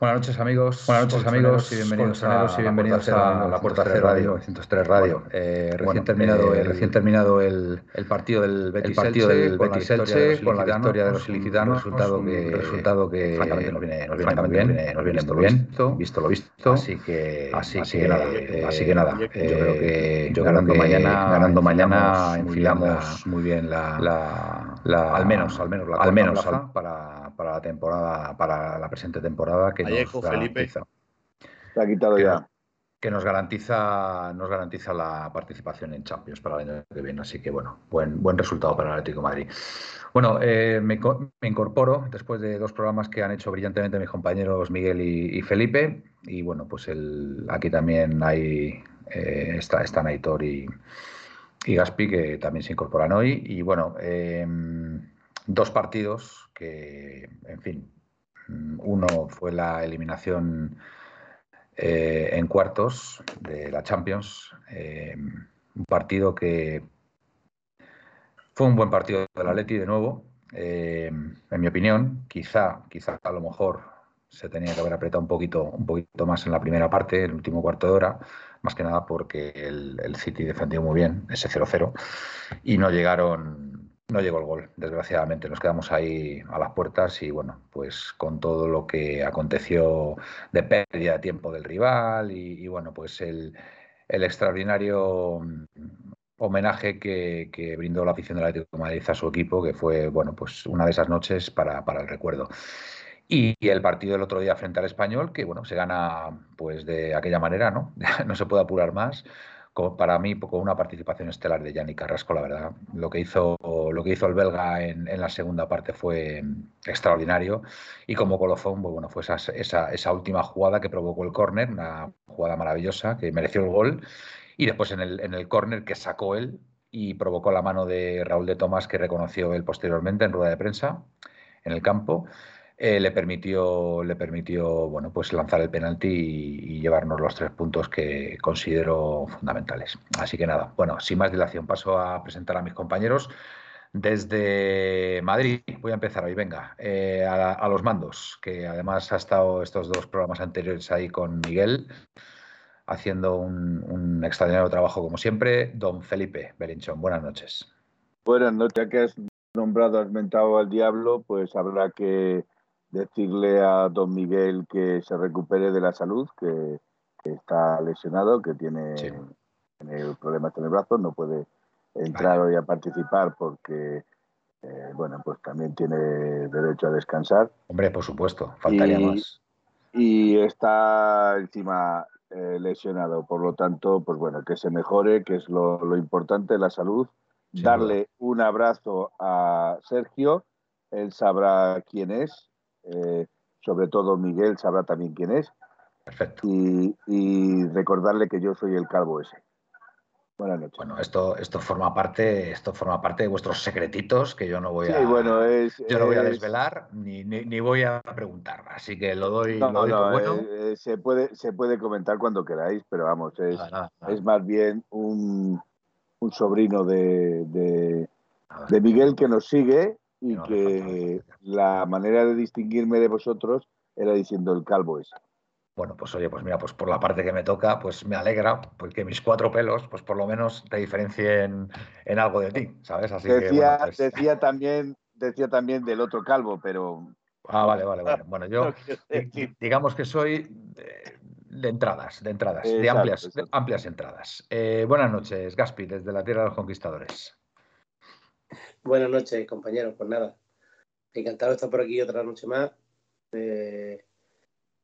Buenas noches amigos, buenas noches amigos y bienvenidos a, y bienvenidos a, la Puerta C Radio, 103 Radio. Eh, recién terminado, el, recién terminado el, el partido del Betis el partido del Betis Elche con la victoria de los ilicitanos, resultado que resultado que francamente nos viene, nos viene muy bien, nos viene muy bien, visto. lo visto, así que así, que, nada, eh, así que nada, yo creo que yo ganando mañana ganando mañana enfilamos muy bien la, la, al menos al menos la al menos para para la temporada para la presente temporada que Felipe. Se ha quitado ya. que nos garantiza, nos garantiza la participación en Champions para el año que viene. Así que, bueno, buen, buen resultado para el Atlético de Madrid. Bueno, eh, me, incorporo después de dos programas que han hecho brillantemente mis compañeros Miguel y, Felipe. Y bueno, pues el, aquí también hay eh, está, están Aitor y, y, Gaspi que también se incorporan hoy. Y bueno, eh, dos partidos que, en fin, Mm, uno fue la eliminación eh, en cuartos de la Champions, eh, un partido que fue un buen partido del Atleti de nuevo, eh, en mi opinión. Quizá, quizá a lo mejor se tenía que haber apretado un poquito, un poquito más en la primera parte, el último cuarto de hora, más que nada porque el, el City defendió muy bien ese 0-0 y no llegaron no llegó el gol, desgraciadamente. Nos quedamos ahí a las puertas y bueno, pues con todo lo que aconteció de pérdida de tiempo del rival y, bueno, pues el, extraordinario mm, homenaje que, brindó la afición del Atlético de Madrid a su equipo, que fue bueno, pues una de esas noches para, el recuerdo. Y, el partido del otro día frente al español, que bueno, se gana pues de aquella manera, ¿no? no se puede apurar más para mí con una participación estelar de Yannick Carrasco, la verdad. Lo que hizo, lo que hizo el belga en, la segunda parte fue extraordinario y como colofón, pues bueno, fue esa, esa, última jugada que provocó el córner, una jugada maravillosa que mereció el gol y después en el, en el córner que sacó él y provocó la mano de Raúl de Tomás que reconoció él posteriormente en rueda de prensa en el campo. Eh, le permitió, le permitió bueno, pues lanzar el penalti y, llevarnos los tres puntos que considero fundamentales. Así que nada, bueno, sin más dilación, paso a presentar a mis compañeros. Desde Madrid, voy a empezar hoy, venga, eh, a, los mandos, que además ha estado estos dos programas anteriores ahí con Miguel, haciendo un, extraordinario trabajo como siempre. Don Felipe Belinchón, buenas noches. Buenas noches, que has nombrado, has mentado al diablo, pues habrá que decirle a don Miguel que se recupere de la salud, que, está lesionado, que tiene, problemas en el brazo, no puede entrar hoy a participar porque, eh, bueno, pues también tiene derecho a descansar. Hombre, por supuesto, faltaría más. Y está encima eh, lesionado, por lo tanto, pues bueno, que se mejore, que es lo, importante, la salud. Darle un abrazo a Sergio, él sabrá quién es, eh, sobre todo Miguel sabrá también quién es. Perfecto. Y, recordarle que yo soy el calvo ese. Buenas noches. Bueno, esto, esto forma parte, esto forma parte de vuestros secretitos que yo no voy a, bueno, yo no voy a desvelar ni, ni, voy a preguntar, así que lo doy, lo doy bueno. Eh, eh, se puede, se puede comentar cuando queráis, pero vamos, es, es más bien un, un sobrino de, de, de Miguel que nos sigue y que la manera de distinguirme de vosotros era diciendo el calvo ese. Bueno, pues oye, pues mira, pues por la parte que me toca, pues me alegra porque mis cuatro pelos, pues por lo menos te diferencien en algo de ti, ¿sabes? Así decía, que, pues decía también, decía también del otro calvo, pero. Ah, vale, vale, vale. Bueno, yo digamos que soy de, entradas, de entradas, de amplias, amplias entradas. Eh, buenas noches, Gaspi, desde la Tierra de los Conquistadores. Buenas noches, compañeros. Pues nada, encantado de estar por aquí otra noche más. Eh,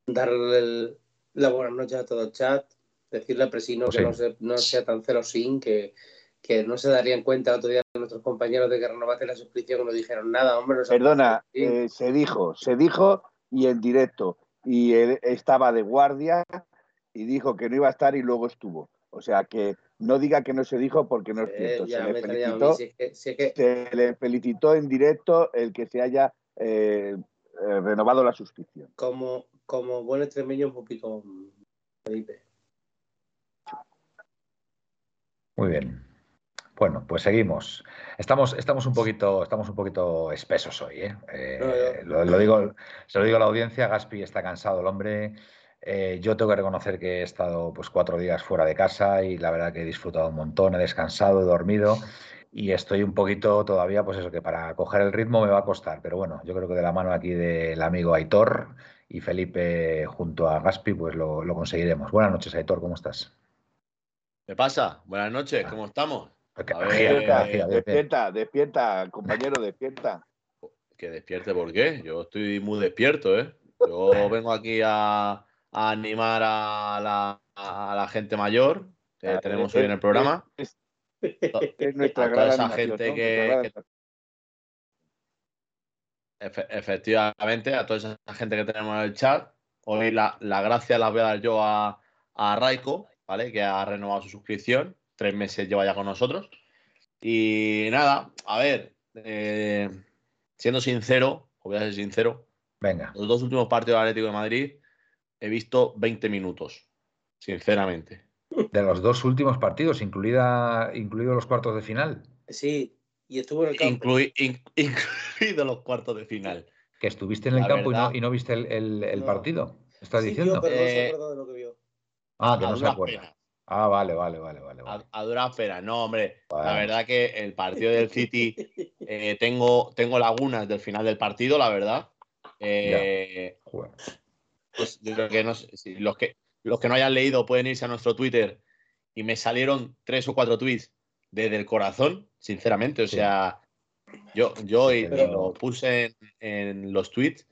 darle la buenas noches a todo el chat. Decirle a Presino que no, sea tan celosín, que, que no se darían cuenta otro día nuestros compañeros de que renovaste la suscripción y no dijeron nada, hombre. Perdona, eh, se dijo, se dijo y en directo. Y él estaba de guardia y dijo que no iba a estar y luego estuvo. O sea que no diga que no se dijo porque no es cierto. se, le felicitó, en directo el que se haya eh, eh, renovado la suscripción. Como, como buen extremeño, un poquito Muy bien. Bueno, pues seguimos. Estamos, estamos, un, poquito, estamos un poquito espesos hoy. ¿eh? eh lo, digo, se lo digo a la audiencia, Gaspi está cansado el hombre. Eh, yo tengo que reconocer que he estado pues, cuatro días fuera de casa y la verdad que he disfrutado un montón, he descansado, he dormido y estoy un poquito todavía, pues eso, que para coger el ritmo me va a costar. Pero bueno, yo creo que de la mano aquí del amigo Aitor y Felipe junto a Gaspi, pues lo, lo conseguiremos. Buenas noches, Aitor, ¿cómo estás? ¿Qué pasa? Buenas noches, ¿cómo estamos? despierta, despierta, compañero, despierta. Que despierte, ¿por qué? Yo estoy muy despierto, ¿eh? Yo vengo aquí a, animar a la, gente mayor que tenemos hoy en el programa. Es, nuestra a toda esa gente que, efectivamente, a toda esa gente que tenemos en el chat. Hoy la, la gracia la voy a dar yo a, a Raiko, ¿vale? Que ha renovado su suscripción tres meses lleva ya con nosotros. Y nada, a ver, eh, siendo sincero, voy a ser sincero, Venga. los dos últimos partidos del Atlético de Madrid he visto 20 minutos, sinceramente. De los dos últimos partidos, incluida, incluidos los cuartos de final. Sí, y estuvo en el campo. incluidos los cuartos de final. Que estuviste en el campo y no, viste el, partido. ¿Estás diciendo? pero no se de lo que vio. Ah, que no se acuerda. Ah, vale, vale, vale, vale. A, dura espera. No, hombre, la verdad que el partido del City eh, tengo, tengo lagunas del final del partido, la verdad. Eh, pues que no, los, que, los que no hayan leído pueden irse a nuestro Twitter y me salieron tres o cuatro tweets desde el corazón, sinceramente. O sea, yo, yo lo puse en, los tweets.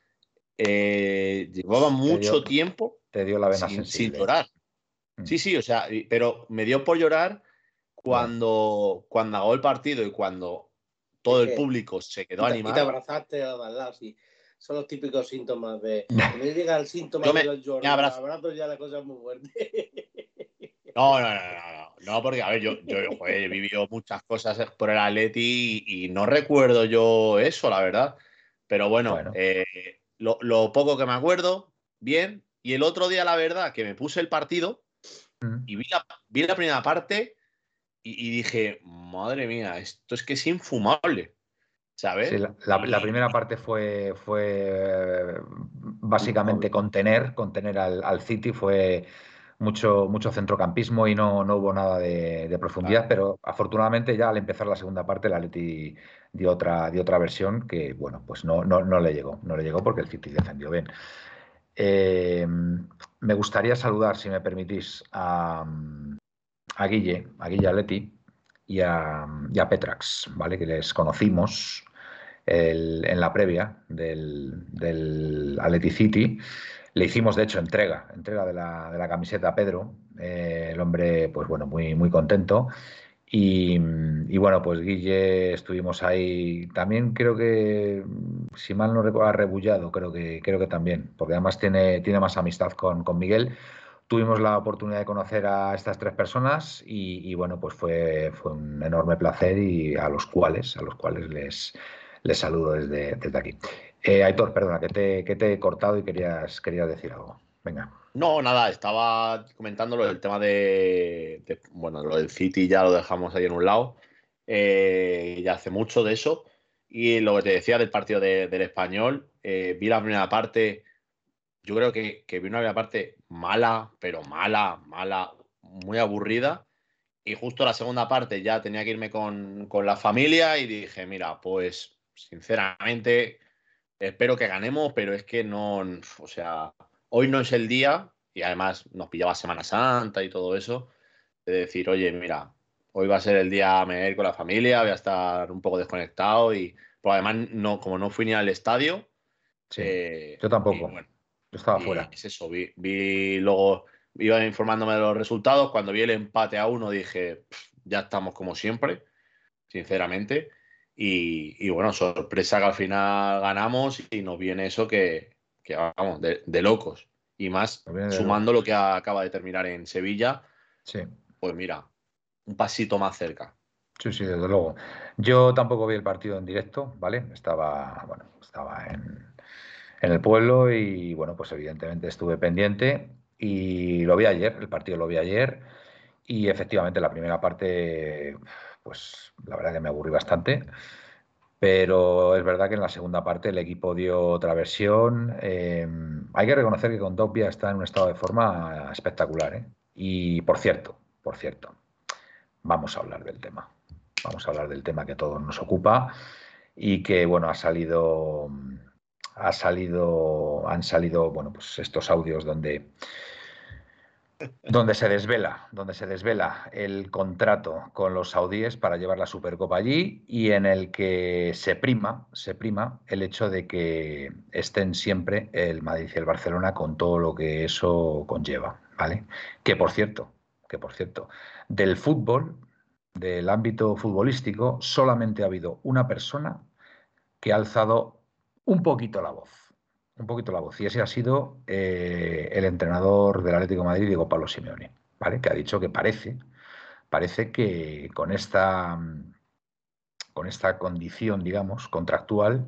Eh, llevaba mucho tiempo te dio la sin, sin llorar. Sí, sí, o sea, pero me dio por llorar cuando, cuando acabó el partido y cuando todo el público se quedó animado. Y te abrazaste a sí. Son los típicos síntomas de. Cuando llega el síntoma de los Jordan, abrazo ya la cosa es muy fuerte. No, no, no, no, no, porque a ver, yo, yo he vivido muchas cosas por el Atleti y, no recuerdo yo eso, la verdad. Pero bueno, eh, lo, lo, poco que me acuerdo, bien. Y el otro día, la verdad, que me puse el partido, y vi la, primera parte y, dije, madre mía, esto es que es infumable. ¿Sabes? la, primera parte fue, fue básicamente contener, contener al, City, fue mucho, mucho centrocampismo y no, no hubo nada de, profundidad, pero afortunadamente ya al empezar la segunda parte la Leti dio otra, dio otra versión que, bueno, pues no, no, no le llegó, no le llegó porque el City defendió bien. Eh, me gustaría saludar, si me permitís, a, Guille, a Guille Aleti y a, Petrax, ¿vale? que les conocimos en la previa del, del City. Le hicimos, de hecho, entrega, entrega de la, de la camiseta a Pedro. Eh, el hombre, pues bueno, muy, muy contento. Y, bueno, pues Guille estuvimos ahí. También creo que, si mal no recuerdo, rebullado, creo que, creo que también, porque además tiene, tiene más amistad con, Miguel. Tuvimos la oportunidad de conocer a estas tres personas y, bueno, pues fue, fue un enorme placer y a los cuales, a los cuales les, les saludo desde, desde aquí. Eh, Aitor, perdona, que te, que te he cortado y querías, querías decir algo. Venga. No, nada, estaba comentándolo del tema de, bueno, lo del City ya lo dejamos ahí en un lado, eh, ya hace mucho de eso. Y lo que te decía del partido del español, eh, vi la primera parte, yo creo que, vi una primera parte mala, pero mala, mala, muy aburrida. Y justo la segunda parte ya tenía que irme con, con la familia y dije, mira, pues sinceramente espero que ganemos, pero es que no, o sea, hoy no es el día, y además nos pillaba Semana Santa y todo eso, de decir, oye, mira, hoy va a ser el día me voy a ir con la familia, voy a estar un poco desconectado y pues además no, como no fui ni al estadio. Eh, yo tampoco. yo estaba fuera. Es eso, vi, luego, iba informándome de los resultados, cuando vi el empate a uno dije, ya estamos como siempre, sinceramente. Y, bueno, sorpresa que al final ganamos y nos viene eso que, que vamos, de, locos. Y más sumando lo que acaba de terminar en Sevilla. Sí. Pues mira, un pasito más cerca. Sí, sí, desde luego. Yo tampoco vi el partido en directo, ¿vale? Estaba, bueno, estaba en, en el pueblo y bueno, pues evidentemente estuve pendiente y lo vi ayer, el partido lo vi ayer y efectivamente la primera parte pues la verdad que me aburrí bastante. Pero es verdad que en la segunda parte el equipo dio otra versión. Em, hay que reconocer que Condopia está en un estado de forma espectacular. ¿eh? Y por cierto, por cierto, vamos a hablar del tema. Vamos a hablar del tema que todos nos ocupa y que, bueno, ha salido, ha salido, han salido, bueno, pues estos audios donde donde se desvela, donde se desvela el contrato con los saudíes para llevar la Supercopa allí y en el que se prima, se prima el hecho de que estén siempre el Madrid y el Barcelona con todo lo que eso conlleva, ¿vale? Que por cierto, que por cierto, del fútbol, del ámbito futbolístico, solamente ha habido una persona que ha alzado un poquito la voz un poquito la voz. Y ese ha sido eh, el entrenador del Atlético de Madrid, Diego Pablo Simeone, ¿vale? Que ha dicho que parece, parece que con esta, con esta condición, digamos, contractual,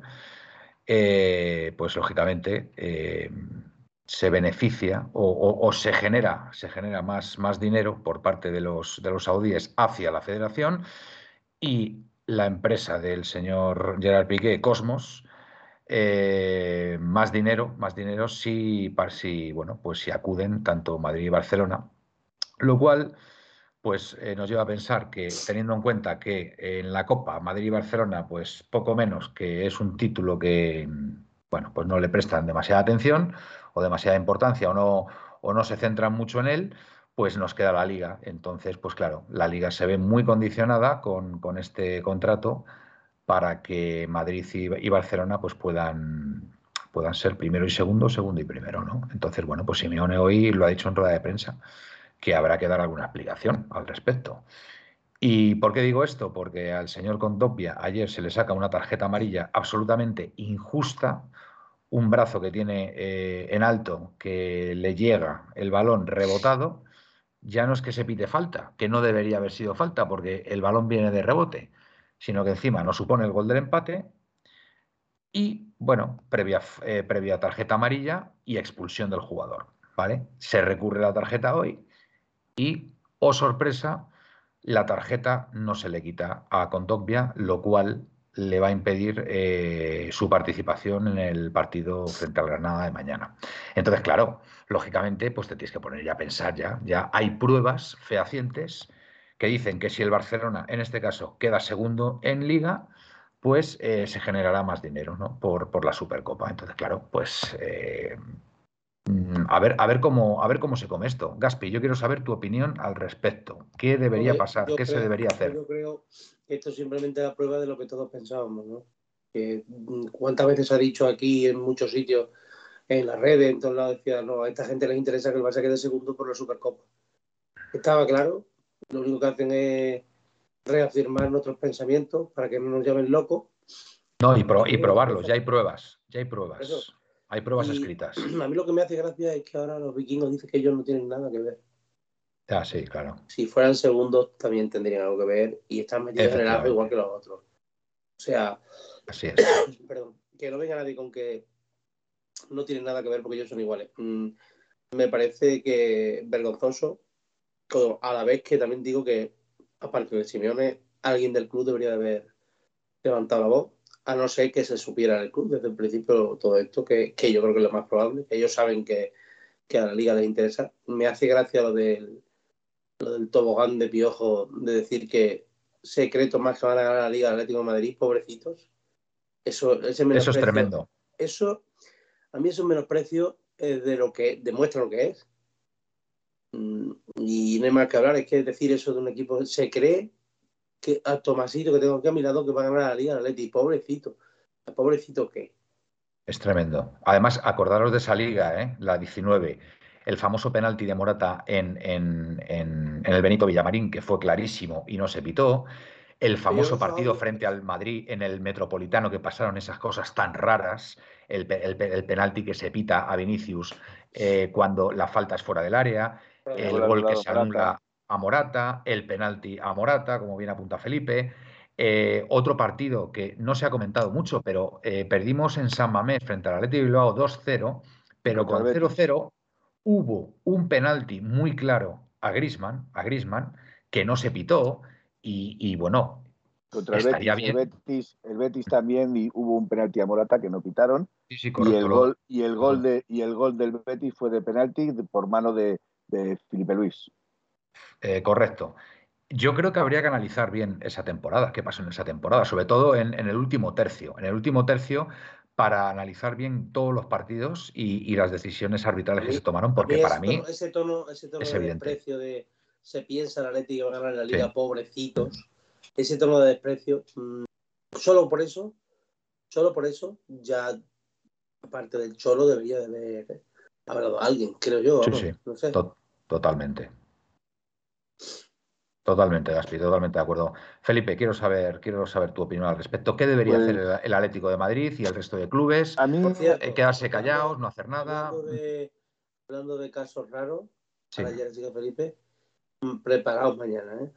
eh, pues lógicamente eh, se beneficia o, se genera, se genera más, más dinero por parte de los, de los saudíes hacia la federación y la empresa del señor Gerard Piqué, Cosmos, eh, más dinero, más dinero si, si, bueno, pues si acuden tanto Madrid y Barcelona, lo cual pues eh, nos lleva a pensar que teniendo en cuenta que en la Copa Madrid y Barcelona pues poco menos que es un título que bueno pues no le prestan demasiada atención o demasiada importancia o no o no se centran mucho en él pues nos queda la liga. Entonces pues claro la liga se ve muy condicionada con, con este contrato para que Madrid y, Barcelona pues puedan, puedan ser primero y segundo, segundo y primero, ¿no? Entonces, bueno, pues Simeone hoy lo ha dicho en rueda de prensa, que habrá que dar alguna explicación al respecto. ¿Y por qué digo esto? Porque al señor Condopia ayer se le saca una tarjeta amarilla absolutamente injusta, un brazo que tiene eh, en alto que le llega el balón rebotado, ya no es que se pite falta, que no debería haber sido falta porque el balón viene de rebote, sino que encima no supone el gol del empate y, bueno, previa, eh, previa tarjeta amarilla y expulsión del jugador, ¿vale? Se recurre la tarjeta hoy y, oh sorpresa, la tarjeta no se le quita a Condogbia, lo cual le va a impedir eh, su participación en el partido frente al Granada de mañana. Entonces, claro, lógicamente, pues te tienes que poner ya a pensar ya, ya hay pruebas fehacientes que dicen que si el Barcelona, en este caso, queda segundo en liga, pues eh, se generará más dinero ¿no? por, por, la Supercopa. Entonces, claro, pues eh, mm, a, ver, a, ver cómo, a ver cómo se come esto. Gaspi, yo quiero saber tu opinión al respecto. ¿Qué debería pasar? ¿Qué se debería hacer? Yo creo que esto simplemente es la prueba de lo que todos pensábamos. ¿no? Que, mm, ¿Cuántas veces ha dicho aquí en muchos sitios, en las redes, en todos lados, decía, no, a esta gente les interesa que el Barça quede segundo por la Supercopa? Estaba claro, lo único que hacen es reafirmar nuestros pensamientos para que no nos llamen locos. No, y, y probarlos, ya hay pruebas, ya hay pruebas. Hay pruebas escritas. A mí lo que me hace gracia es que ahora los vikingos dicen que ellos no tienen nada que ver. Ah, sí, claro. Si fueran segundos también tendrían algo que ver y están metidos en el agua igual que los otros. O sea, Así es. perdón, que no venga nadie con que no tienen nada que ver porque ellos son iguales. Mm, me parece que vergonzoso a la vez que también digo que, aparte de Simeone, alguien del club debería haber levantado la voz, a no ser que se supiera en el club desde el principio todo esto, que, yo creo que es lo más probable, que ellos saben que, a la liga les interesa. Me hace gracia lo del, lo del tobogán de Piojo, de decir que secreto más que van a ganar la Liga Atlético de Madrid, pobrecitos. Eso, eso es tremendo. Eso, a mí es un menosprecio eh, de lo que demuestra lo que es. Mm, y no hay más que hablar, es que decir eso de un equipo, se cree que a Tomasito que tengo aquí a mi lado que va a ganar la Liga Atleti, pobrecito. ¿Pobrecito qué? Es tremendo. Además, acordaros de esa liga, ¿eh? la 19, el famoso penalti de Morata en, en, el Benito Villamarín, que fue clarísimo y no se pitó. El famoso partido frente al Madrid en el Metropolitano, que pasaron esas cosas tan raras. El, penalti que se pita a Vinicius eh, cuando la falta es fuera del área el gol que se anula a Morata, el penalti a Morata, como bien apunta Felipe. Eh, otro partido que no se ha comentado mucho, pero eh, perdimos en San Mamés frente al Athletic Bilbao 2-0, pero con 0-0 hubo un penalti muy claro a Grisman, a Griezmann, que no se pitó y, bueno, contra el Betis, el Betis, también y hubo un penalti a Morata que no quitaron. y el gol, y el gol de y el gol del Betis fue de penalti por mano de, Felipe Luis. Eh, correcto. Yo creo que habría que analizar bien esa temporada, qué pasó en esa temporada, sobre todo en, el último tercio. En el último tercio, para analizar bien todos los partidos y, las decisiones arbitrales que se tomaron, porque para mí ese tono, ese tono de desprecio de se piensa el Atlético va a ganar la liga, pobrecitos, ese tono de desprecio, mm, solo por eso, solo por eso, ya aparte del Cholo debería de haber hablado alguien, creo yo. Sí, sí. No sé. Totalmente. Totalmente, Gaspi, totalmente de acuerdo. Felipe, quiero saber, quiero saber tu opinión al respecto. ¿Qué debería pues hacer el, Atlético de Madrid y el resto de clubes? A mí, eh, quedarse callados, no hacer nada. Hablando de, casos raros, sí. Felipe, mm, preparaos mañana, ¿eh?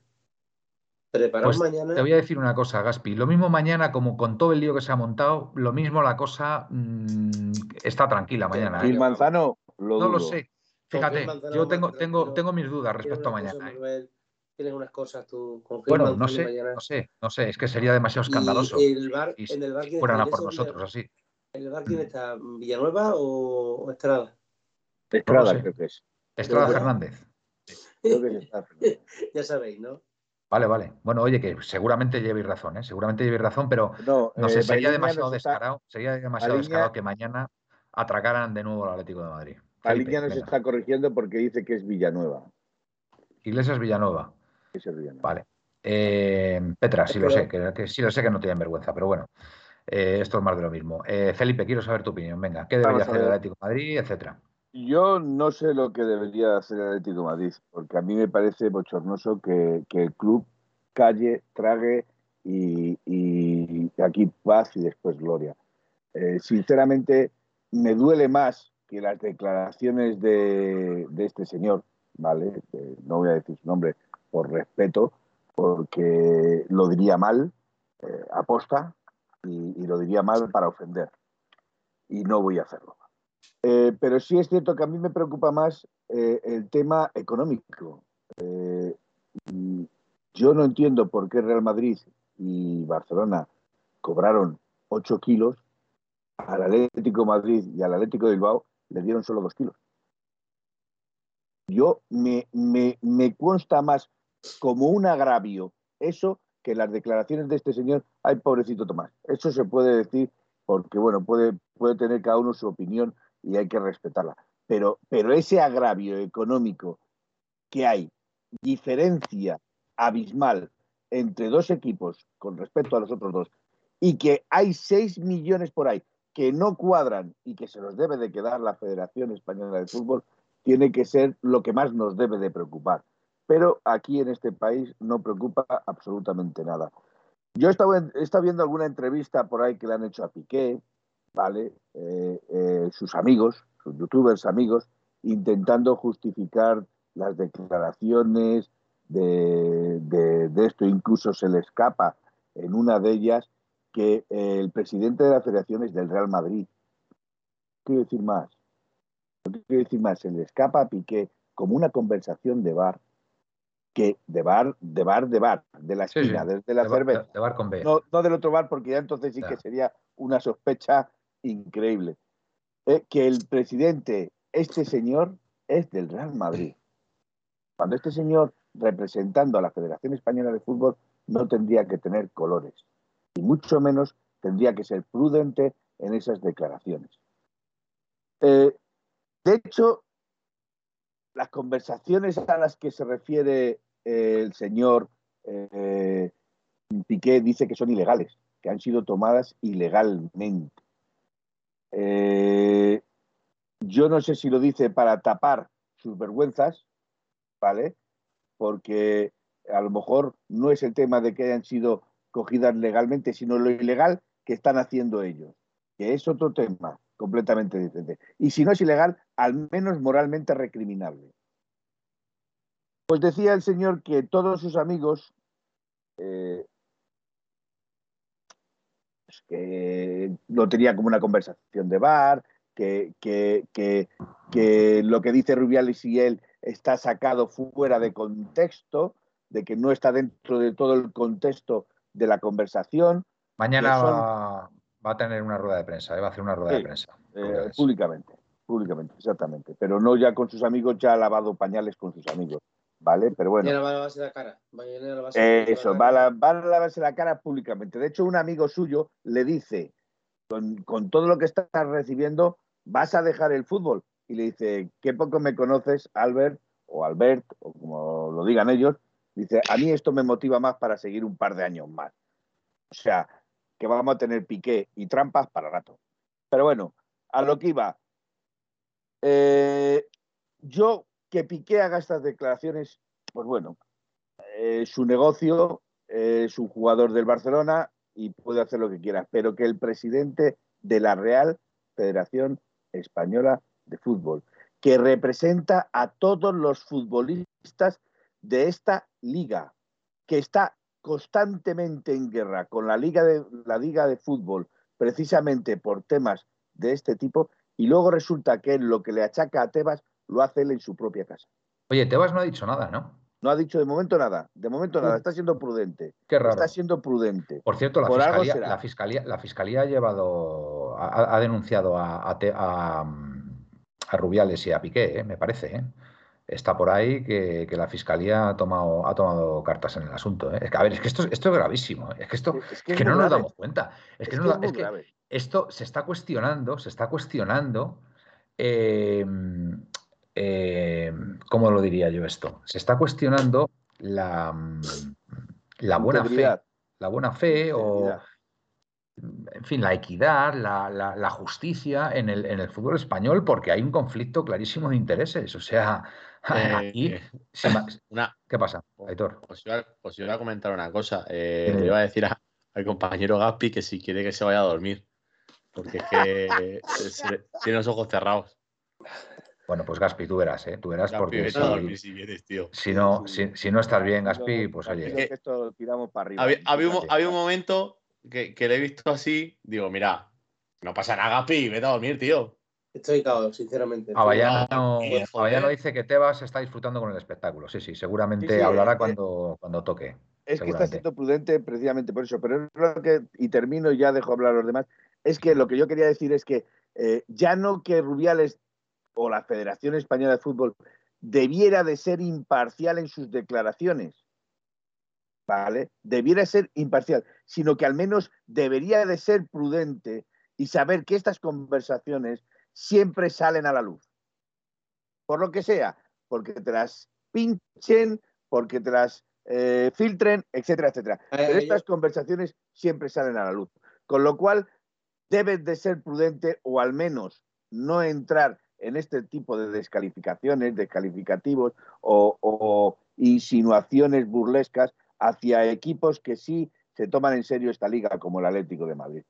Preparaos pues mañana. Te voy a decir una cosa, Gaspi. Lo mismo mañana, como con todo el lío que se ha montado, lo mismo la cosa mm, está tranquila mañana. ¿eh? ¿Y Manzano? no lo sé. Fíjate, yo tengo, tengo, tengo mis dudas respecto a mañana. ¿eh? tienes unas cosas, tú Bueno, no sé, no sé, no sé, es que sería demasiado escandaloso. el bar, en el bar fueran a por nosotros, así. ¿En el bar quién está? ¿Villanueva o, Estrada? Estrada, creo que es. Estrada Fernández. ya sabéis, ¿no? Vale, vale. Bueno, oye, que seguramente llevéis razón, ¿eh? Seguramente llevéis razón, pero no, sé, eh, sería demasiado descarado, sería demasiado descarado que mañana atracaran de nuevo al Atlético de Madrid. Aliña nos está corrigiendo porque dice que es Villanueva. Iglesias Villanueva. Vale. Eh, Petra, sí lo sé, que, sí lo sé que no tienen vergüenza, pero bueno, eh, esto es más de lo mismo. Eh, Felipe, quiero saber tu opinión. Venga, ¿qué debería hacer el Atlético de Madrid, etcétera? Yo no sé lo que debería hacer el Atlético de Madrid, porque a mí me parece bochornoso que, el club calle, trague y, aquí paz y después gloria. sinceramente, me duele más que las declaraciones de este señor, ¿vale? no voy a decir su nombre, por respeto, porque lo diría mal, eh, aposta, y, lo diría mal para ofender. Y no voy a hacerlo. Eh, pero sí es cierto que a mí me preocupa más eh, el tema económico. yo no entiendo por qué Real Madrid y Barcelona cobraron 8 kilos, al Atlético Madrid y al Atlético de Bilbao le dieron solo 2 kilos. Yo me, me, me consta más como un agravio eso que las declaraciones de este señor, ay, pobrecito Tomás. Eso se puede decir porque, bueno, puede, puede tener cada uno su opinión y hay que respetarla. Pero, pero ese agravio económico que hay, diferencia abismal entre dos equipos con respecto a los otros dos, y que hay seis millones por ahí que no cuadran y que se los debe de quedar la Federación Española de Fútbol, tiene que ser lo que más nos debe de preocupar pero aquí en este país no preocupa absolutamente nada. Yo he estado, viendo alguna entrevista por ahí que le han hecho a Piqué, ¿vale? Eh, eh, sus amigos, sus youtubers amigos, intentando justificar las declaraciones de, esto. Incluso se le escapa en una de ellas que el presidente de la federación es del Real Madrid. ¿Qué quiero decir más? ¿Qué quiero decir más? Se le escapa a Piqué como una conversación de bar que de bar, de bar, de bar, de la esquina, de, la cerveza. de bar con B. No, del otro bar, porque ya entonces sí que sería una sospecha increíble. Eh, que el presidente, este señor, es del Real Madrid. Cuando este señor, representando a la Federación Española de Fútbol, no tendría que tener colores. Y mucho menos tendría que ser prudente en esas declaraciones. Eh, de hecho, las conversaciones a las que se refiere el señor eh, Piqué dice que son ilegales, que han sido tomadas ilegalmente. Eh, yo no sé si lo dice para tapar sus vergüenzas, ¿vale? Porque a lo mejor no es el tema de que hayan sido cogidas legalmente, sino lo ilegal que están haciendo ellos, que es otro tema completamente diferente. Y si no es ilegal, al menos moralmente recriminable. Pues decía el señor que todos sus amigos, eh, pues que lo tenía como una conversación de bar, que, que, lo que dice Rubiales y él está sacado fuera de contexto, de que no está dentro de todo el contexto de la conversación. Mañana va, a tener una rueda de prensa, ¿eh? va a hacer una rueda de prensa. Eh, públicamente, públicamente, exactamente. Pero no ya con sus amigos, ya ha lavado pañales con sus amigos. ¿Vale? Pero bueno. Mañana va a lavarse la cara. Eso, va a, lavarse la cara públicamente. De hecho, un amigo suyo le dice, con, con todo lo que estás recibiendo, ¿vas a dejar el fútbol? Y le dice, qué poco me conoces, Albert, o Albert, o como lo digan ellos, dice, a mí esto me motiva más para seguir un par de años más. O sea, que vamos a tener piqué y trampas para rato. Pero bueno, a lo que iba. Eh, yo que Piqué haga estas declaraciones, pues bueno, eh, su negocio, es un jugador del Barcelona y puede hacer lo que quiera, pero que el presidente de la Real Federación Española de Fútbol, que representa a todos los futbolistas de esta liga, que está constantemente en guerra con la liga de la liga de fútbol, precisamente por temas de este tipo, y luego resulta que lo que le achaca a Tebas lo hace él en su propia casa. Oye, Tebas no ha dicho nada, ¿no? No ha dicho de momento nada, de momento nada, está siendo prudente. Qué raro. Está siendo prudente. Por cierto, la, fiscalía, la, fiscalía, la fiscalía, ha llevado, ha, denunciado a, a, a Rubiales y a Piqué, ¿eh? me parece. ¿eh? Está por ahí que, la Fiscalía ha tomado, ha tomado cartas en el asunto. ¿eh? Es que, a ver, es que esto, esto es gravísimo. Es que esto que, no nos damos cuenta. Es que, esto se está cuestionando, se está cuestionando. Em, em, ¿Cómo lo diría yo esto? Se está cuestionando la, la buena fe. La buena fe o en fin, la equidad, la, justicia en el, en el, fútbol español, porque hay un conflicto clarísimo de intereses. O sea, aquí. Eh, ¿Qué pasa, Aitor? Os iba, a comentar una cosa. Eh, le iba a decir al compañero Gaspi que si quiere que se vaya a dormir, porque es que tiene los ojos cerrados. Bueno, pues Gaspi, tú verás, ¿eh? Tú verás porque si, no, si, no estás bien, Gaspi, pues oye. Esto tiramos para arriba. Había, un, había un momento que, le he visto así, digo, mira, no pasa nada, Gapi, vete a dormir, tío. Estoy cao, sinceramente. Avallano, dice que Tebas está disfrutando con el espectáculo. Sí, sí, seguramente hablará eh, cuando, cuando toque. Es que está siendo prudente precisamente por eso. Pero es lo que, y termino y ya dejo hablar a los demás, es que lo que yo quería decir es que eh, ya no que Rubiales o la Federación Española de Fútbol debiera de ser imparcial en sus declaraciones, ¿vale? Debiera ser imparcial, sino que al menos debería de ser prudente y saber que estas conversaciones siempre salen a la luz. Por lo que sea, porque te las pinchen, porque te las eh, filtren, etcétera, etcétera. Pero estas conversaciones siempre salen a la luz. Con lo cual, debes de ser prudente o al menos no entrar en este tipo de descalificaciones, descalificativos o, o insinuaciones burlescas hacia equipos que sí se toman en serio esta liga, como el Atlético de Madrid.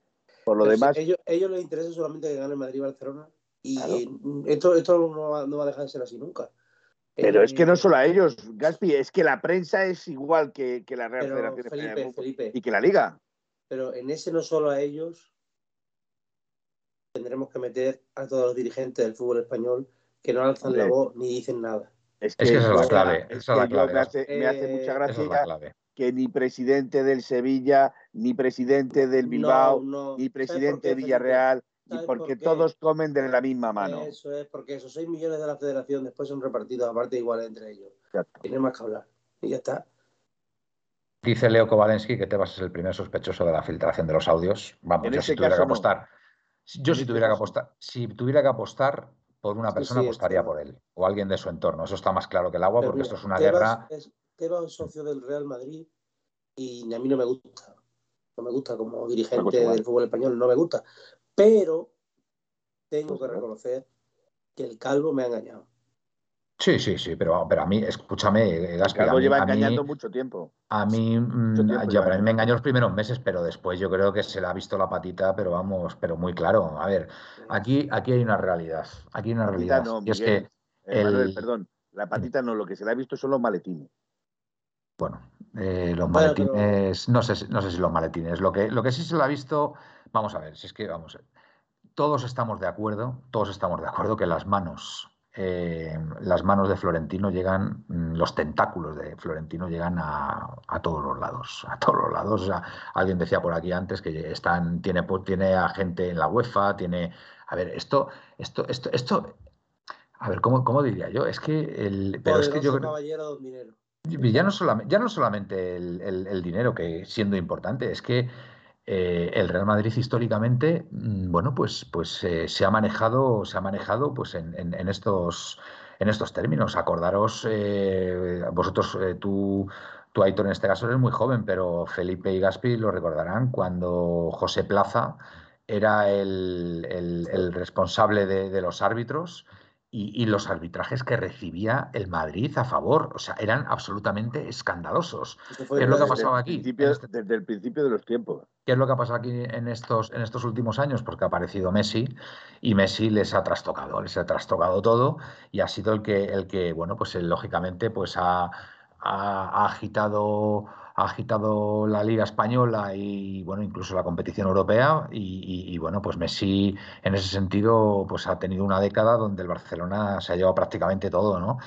Por lo demás. ellos, ellos, les interesa solamente que gane Madrid y Barcelona. Y esto, esto no, va, a dejar de ser así nunca. Pero es que no solo a ellos, Gaspi, es que la prensa es igual que, la Real Federación Felipe, Felipe, y que la Liga. Pero en ese no solo a ellos, tendremos que meter a todos los dirigentes del fútbol español que no alzan la voz ni dicen nada. Es que, esa es la clave. Esa es la clave. Me hace, mucha gracia que ni presidente del Sevilla, ni presidente del Bilbao, ni presidente de Villarreal, y porque todos comen de la misma mano. Eso es, porque esos 6 millones de la federación después son repartidos aparte iguales entre ellos. Tiene más que hablar. Y ya está. Dice Leo Kovalensky que Tebas es el primer sospechoso de la filtración de los audios. Vamos, yo si tuviera que apostar. Yo si tuviera que apostar, si tuviera que apostar por una persona, apostaría por él. O alguien de su entorno. Eso está más claro que el agua, porque esto es una guerra. Tebas es socio del Real Madrid y a mí no me gusta. No me gusta como dirigente del fútbol español, no me gusta. Pero tengo que reconocer que el calvo me ha engañado. Sí, sí, sí, pero, pero a mí, escúchame, Gaspi. El calvo lleva engañando mucho tiempo. A mí, mm, ya, me engañó los primeros meses, pero después yo creo que se le ha visto la patita, pero vamos, pero muy claro. A ver, aquí, aquí hay una realidad. Aquí hay una realidad. y es que. el... perdón, la patita no, lo que se le ha visto son los maletines. Bueno, eh, los maletines, no, sé, no sé si los maletines. Lo que, lo que sí se le ha visto, vamos a ver, si es que vamos, todos estamos de acuerdo, todos estamos de acuerdo que las manos eh, las manos de Florentino llegan, mm, los tentáculos de Florentino llegan a, todos los lados, a todos los lados. alguien decía por aquí antes que están, tiene, tiene a gente en la UEFA, tiene, a ver, esto, esto, esto, esto, a ver, ¿cómo, cómo diría yo? Es que el, pero es que yo ya no, solamente, ya no solamente el, dinero, que siendo importante, es que eh, el Real Madrid históricamente, mm, bueno, pues, pues eh, se ha manejado, se ha manejado pues en, estos, en estos términos. Acordaros, eh, vosotros, tú, tú, Aitor, en este caso eres muy joven, pero Felipe y Gaspi lo recordarán cuando José Plaza era el, responsable de los árbitros y, los arbitrajes que recibía el Madrid a favor, o sea, eran absolutamente escandalosos. ¿Qué es lo que ha pasado aquí? Este desde el principio de los tiempos. ¿Qué es lo que ha pasado aquí en estos, en estos últimos años? Porque ha aparecido Messi y Messi les ha trastocado, les ha trastocado todo y ha sido el que, el que bueno, pues lógicamente pues ha, ha agitado ha agitado la Liga Española y bueno, incluso la competición europea. Y, bueno, pues Messi en ese sentido pues ha tenido una década donde el Barcelona se ha llevado prácticamente todo, ¿no?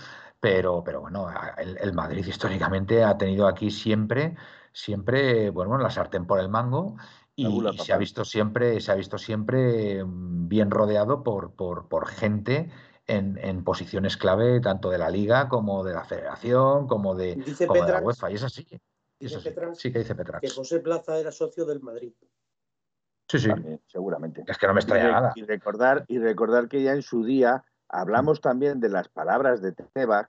Pero, pero bueno, el, Madrid históricamente ha tenido aquí siempre, siempre, bueno, la sartén por el mango. Y, se ha visto siempre, se ha visto siempre mm, bien rodeado por, por, por gente en, en, posiciones clave tanto de la liga como de la federación, como de, como de la UEFA. Y es así sí, que dice Petrax. Que José Plaza era socio del Madrid. Sí, sí. seguramente. Es que no me extraña nada. Y recordar, y recordar que ya en su día hablamos también de las palabras de Tebas,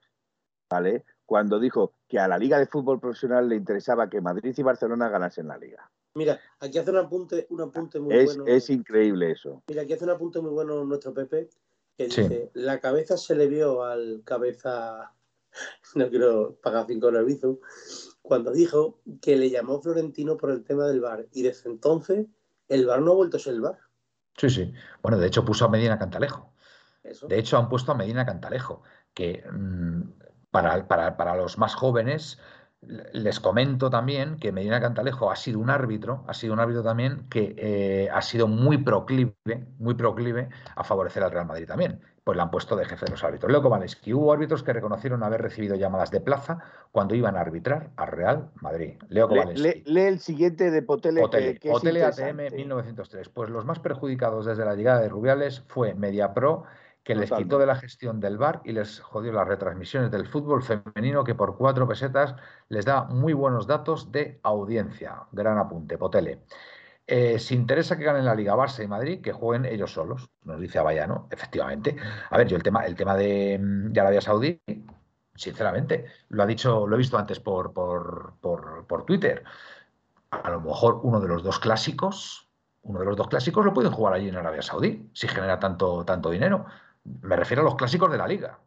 ¿vale? Cuando dijo que a la Liga de Fútbol Profesional le interesaba que Madrid y Barcelona ganasen la Liga. Mira, aquí hace un apunte, un apunte muy es, bueno. Es increíble eso. Mira, aquí hace un apunte muy bueno nuestro Pepe, que dice, la cabeza se le vio al cabeza, no quiero pagar cinco nervios, cuando dijo que le llamó Florentino por el tema del bar y desde entonces el bar no ha vuelto a ser el bar. Sí, sí. Bueno, de hecho puso a Medina Cantalejo. De hecho han puesto a Medina Cantalejo, que mm, para, para, los más jóvenes les comento también que Medina Cantalejo ha sido un árbitro, ha sido un árbitro también que eh, ha sido muy proclive, muy proclive a favorecer al Real Madrid también pues la han puesto de jefe de los árbitros. Leo que Hubo árbitros que reconocieron haber recibido llamadas de plaza cuando iban a arbitrar a Real Madrid. Leo Lee, el siguiente de Potele. Potele, ATM 1903. Pues los más perjudicados desde la llegada de Rubiales fue MediaPro, que les quitó de la gestión del bar y les jodió las retransmisiones del fútbol femenino, que por cuatro pesetas les da muy buenos datos de audiencia. Gran apunte, Potele. Eh, si interesa que ganen la Liga Barça y Madrid, que jueguen ellos solos, nos dice Abayano, efectivamente. A ver, yo el tema, el tema de, mm, Arabia Saudí, sinceramente, lo ha dicho, lo he visto antes por, por, por, Twitter. A lo mejor uno de los dos clásicos, uno de los dos clásicos lo pueden jugar allí en Arabia Saudí, si genera tanto, tanto dinero. Me refiero a los clásicos de la liga.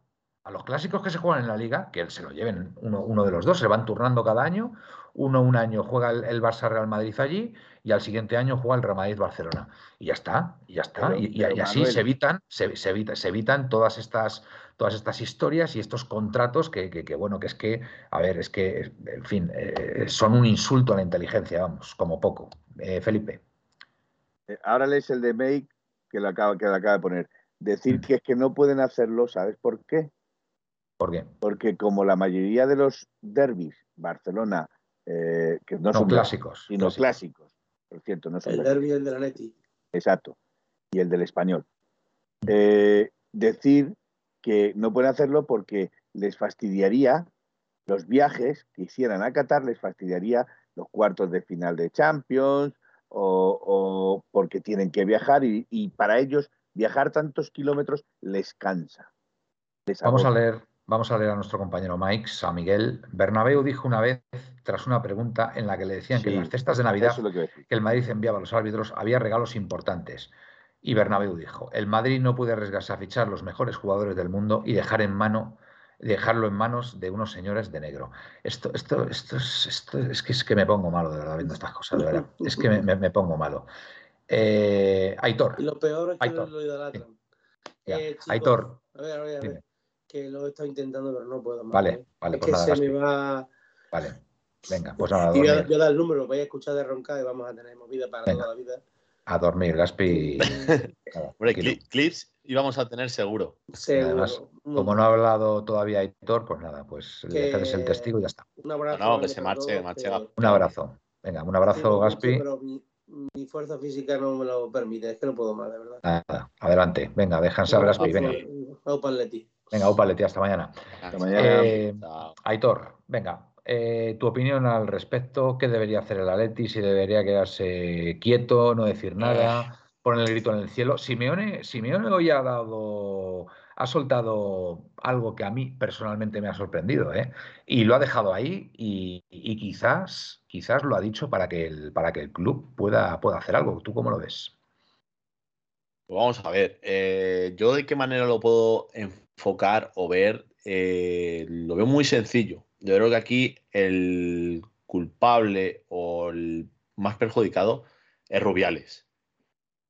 A los clásicos que se juegan en la liga, que se lo lleven uno, uno de los dos, se van turnando cada año. Uno un año juega el, el Barça Real Madrid allí y al siguiente año juega el Real Madrid Barcelona. Y ya está, y ya está. y, así se evitan, se, se, evitan todas estas, todas estas historias y estos contratos que, que, bueno, que es que, a ver, es que, en fin, eh, son un insulto a la inteligencia, vamos, como poco. Eh, Felipe. Eh, ahora lees el de May que lo acaba, que acaba de poner. Decir que es que no pueden hacerlo, ¿sabes por qué? ¿Por qué? Porque como la mayoría de los derbis, Barcelona, que no, son clásicos, sino clásicos cierto, no El derby el de la Leti. Exacto. Y el del español. Eh, decir que no pueden hacerlo porque les fastidiaría los viajes que hicieran a Qatar, les fastidiaría los cuartos de final de Champions o, porque tienen que viajar y, para ellos viajar tantos kilómetros les cansa. Vamos a leer Vamos a leer a nuestro compañero Mike, a Miguel. Bernabéu dijo una vez, tras una pregunta en la que le decían que en las cestas de Navidad que, el Madrid enviaba a los árbitros había regalos importantes. Y Bernabéu dijo, el Madrid no puede arriesgarse a fichar los mejores jugadores del mundo y dejar en mano dejarlo en manos de unos señores de negro. Esto, esto, esto, es, esto es, que, es que me pongo malo de verdad viendo estas cosas, de verdad. Es que me, pongo malo. Eh, Aitor. Y lo peor es que Aitor. lo idolatran. Eh, Aitor. A ver, a ver, a ver que lo he estado intentando, pero no puedo más. Vale, ¿eh? vale. Es pues que se me va. Vale, venga, pues nada. Y yo, yo dar el número, lo voy a escuchar de roncar y vamos a tener movida para toda la vida. A dormir, Gaspi. Hombre, clips íbamos a tener seguro. Además, como no ha hablado todavía Aitor, pues nada, pues le haces el testigo y ya está. Un abrazo. No, que se marche, marche. Un abrazo. Venga, un abrazo, Gaspi. pero mi, fuerza física no me lo permite, es que no puedo más, de verdad. Nada, adelante. Venga, descansar, Gaspi. Venga. Venga, Upaleti, hasta mañana. Hasta mañana. Eh, Aitor, venga, eh, tu opinión al respecto, ¿qué debería hacer el Atleti? Si debería quedarse quieto, no decir nada, poner el grito en el cielo. Simeone, Simeone hoy ha dado, ha soltado algo que a mí personalmente me ha sorprendido, ¿eh? y lo ha dejado ahí y, quizás, quizás lo ha dicho para que el, para que el club pueda, pueda hacer algo. ¿Tú cómo lo ves? Pues vamos a ver, eh, yo de qué manera lo puedo enfocar o ver, lo veo muy sencillo yo creo que aquí el culpable o el más perjudicado es Rubiales.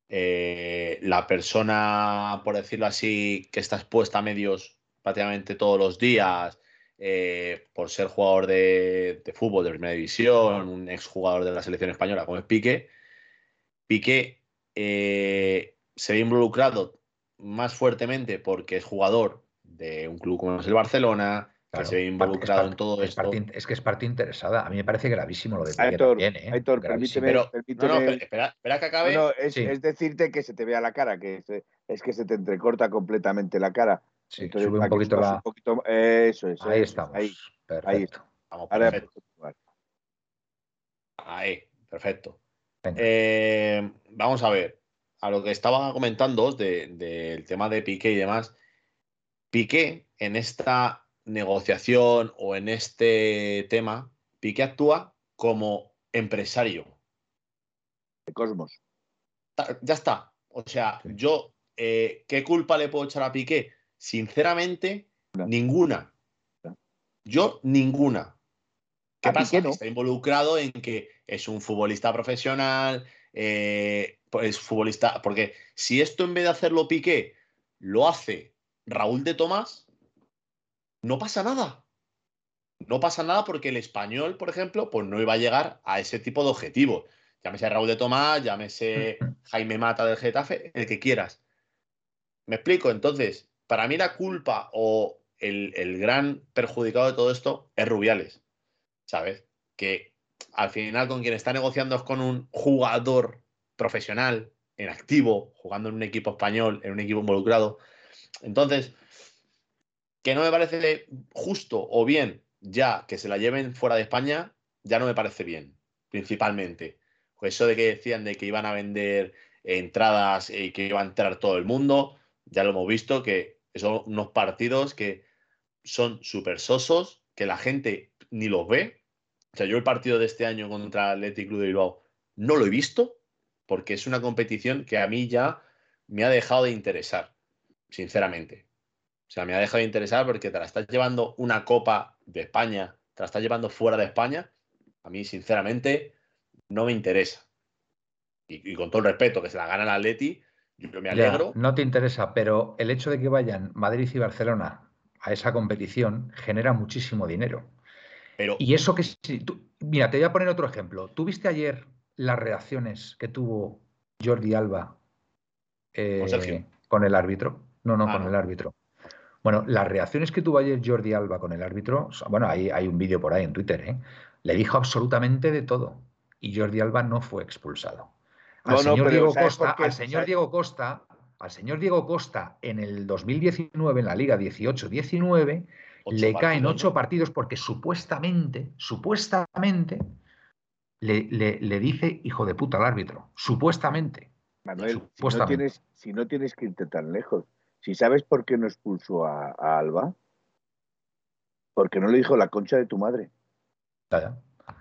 Eh, la persona, por decirlo así, que está expuesta a medios prácticamente todos los días, eh, por ser jugador de, fútbol de primera división, un exjugador de la selección española como es Piqué, Piqué eh, se ve involucrado más fuertemente porque es jugador de un club como es el Barcelona, que se ve involucrado en todo esto. es que es parte interesada. A mí me parece gravísimo lo de Piqué también, ¿eh? Aitor, permíteme, pero, No, no, espera, espera, que acabe. es, decirte que se te vea la cara, que es, que se te entrecorta completamente la cara. Sí, Entonces, sube un poquito la... Eso es. Ahí estamos. Ahí, perfecto. Ahí Vamos, perfecto. Ahí, perfecto. Eh, vamos a ver. A lo que estaba comentando del de, tema de Piqué y demás. Piqué en esta negociación o en este tema, Piqué actúa como empresario. De Cosmos. Ya está. O sea, yo, eh, ¿qué culpa le puedo echar a Piqué? Sinceramente, ninguna. Yo, ninguna. ¿Qué pasa? Está involucrado en que es un futbolista profesional, eh, es futbolista. Porque si esto en vez de hacerlo Piqué, lo hace Raúl de Tomás, no pasa nada. No pasa nada porque el español, por ejemplo, pues no iba a llegar a ese tipo de objetivo. Llámese Raúl de Tomás, llámese Jaime Mata del Getafe, el que quieras. ¿Me explico? Entonces, para mí la culpa o el, gran perjudicado de todo esto es Rubiales. ¿Sabes? Que al final con quien está negociando es con un jugador profesional, en activo, jugando en un equipo español, en un equipo involucrado. Entonces, que no me parece justo o bien ya que se la lleven fuera de España, ya no me parece bien, principalmente. Pues eso de que decían de que iban a vender entradas y que iba a entrar todo el mundo, ya lo hemos visto, que son unos partidos que son súper sosos, que la gente ni los ve. O sea, yo el partido de este año contra el Athletic Club de Bilbao no lo he visto, porque es una competición que a mí ya me ha dejado de interesar, sinceramente. O sea, me ha dejado de interesar porque te la estás llevando una copa de España, te la estás llevando fuera de España. A mí, sinceramente, no me interesa. Y, con todo el respeto, que se la gana el Atleti, yo me alegro. no te interesa, pero el hecho de que vayan Madrid y Barcelona a esa competición genera muchísimo dinero. Pero, y eso que si tú, mira, te voy a poner otro ejemplo. ¿Tú viste ayer las reacciones que tuvo Jordi Alba eh, ¿Con, el árbitro? No, no, ah, con el árbitro. Bueno, las reacciones que tuvo ayer Jordi Alba con el árbitro, bueno, hay, hay un vídeo por ahí en Twitter, ¿eh? le dijo absolutamente de todo y Jordi Alba no fue expulsado. Al señor, Diego, Costa, al señor Diego Costa, al señor Diego Costa en el 2019 en la Liga 18-19 le caen ocho partidos porque supuestamente, supuestamente le, le, dice hijo de puta al árbitro. Supuestamente. Manuel, supuestamente. si no tienes que irte tan lejos. Si sabes por qué no expulsó a, Alba, porque no le dijo la concha de tu madre.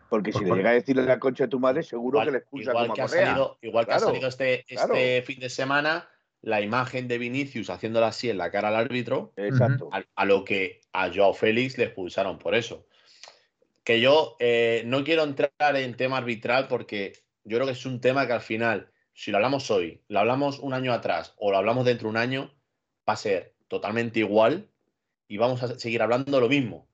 Porque si le llega a decirle la concha de tu madre, seguro que le expulsa igual como que ha salido, Igual que ha salido este, este fin de semana la imagen de Vinicius haciéndola así en la cara al árbitro. Exacto. A, lo que a Joao Félix le expulsaron por eso. Que yo eh, no quiero entrar en tema arbitral porque yo creo que es un tema que al final, si lo hablamos hoy, lo hablamos un año atrás o lo hablamos dentro de un año, va a ser totalmente igual y vamos a seguir hablando lo mismo.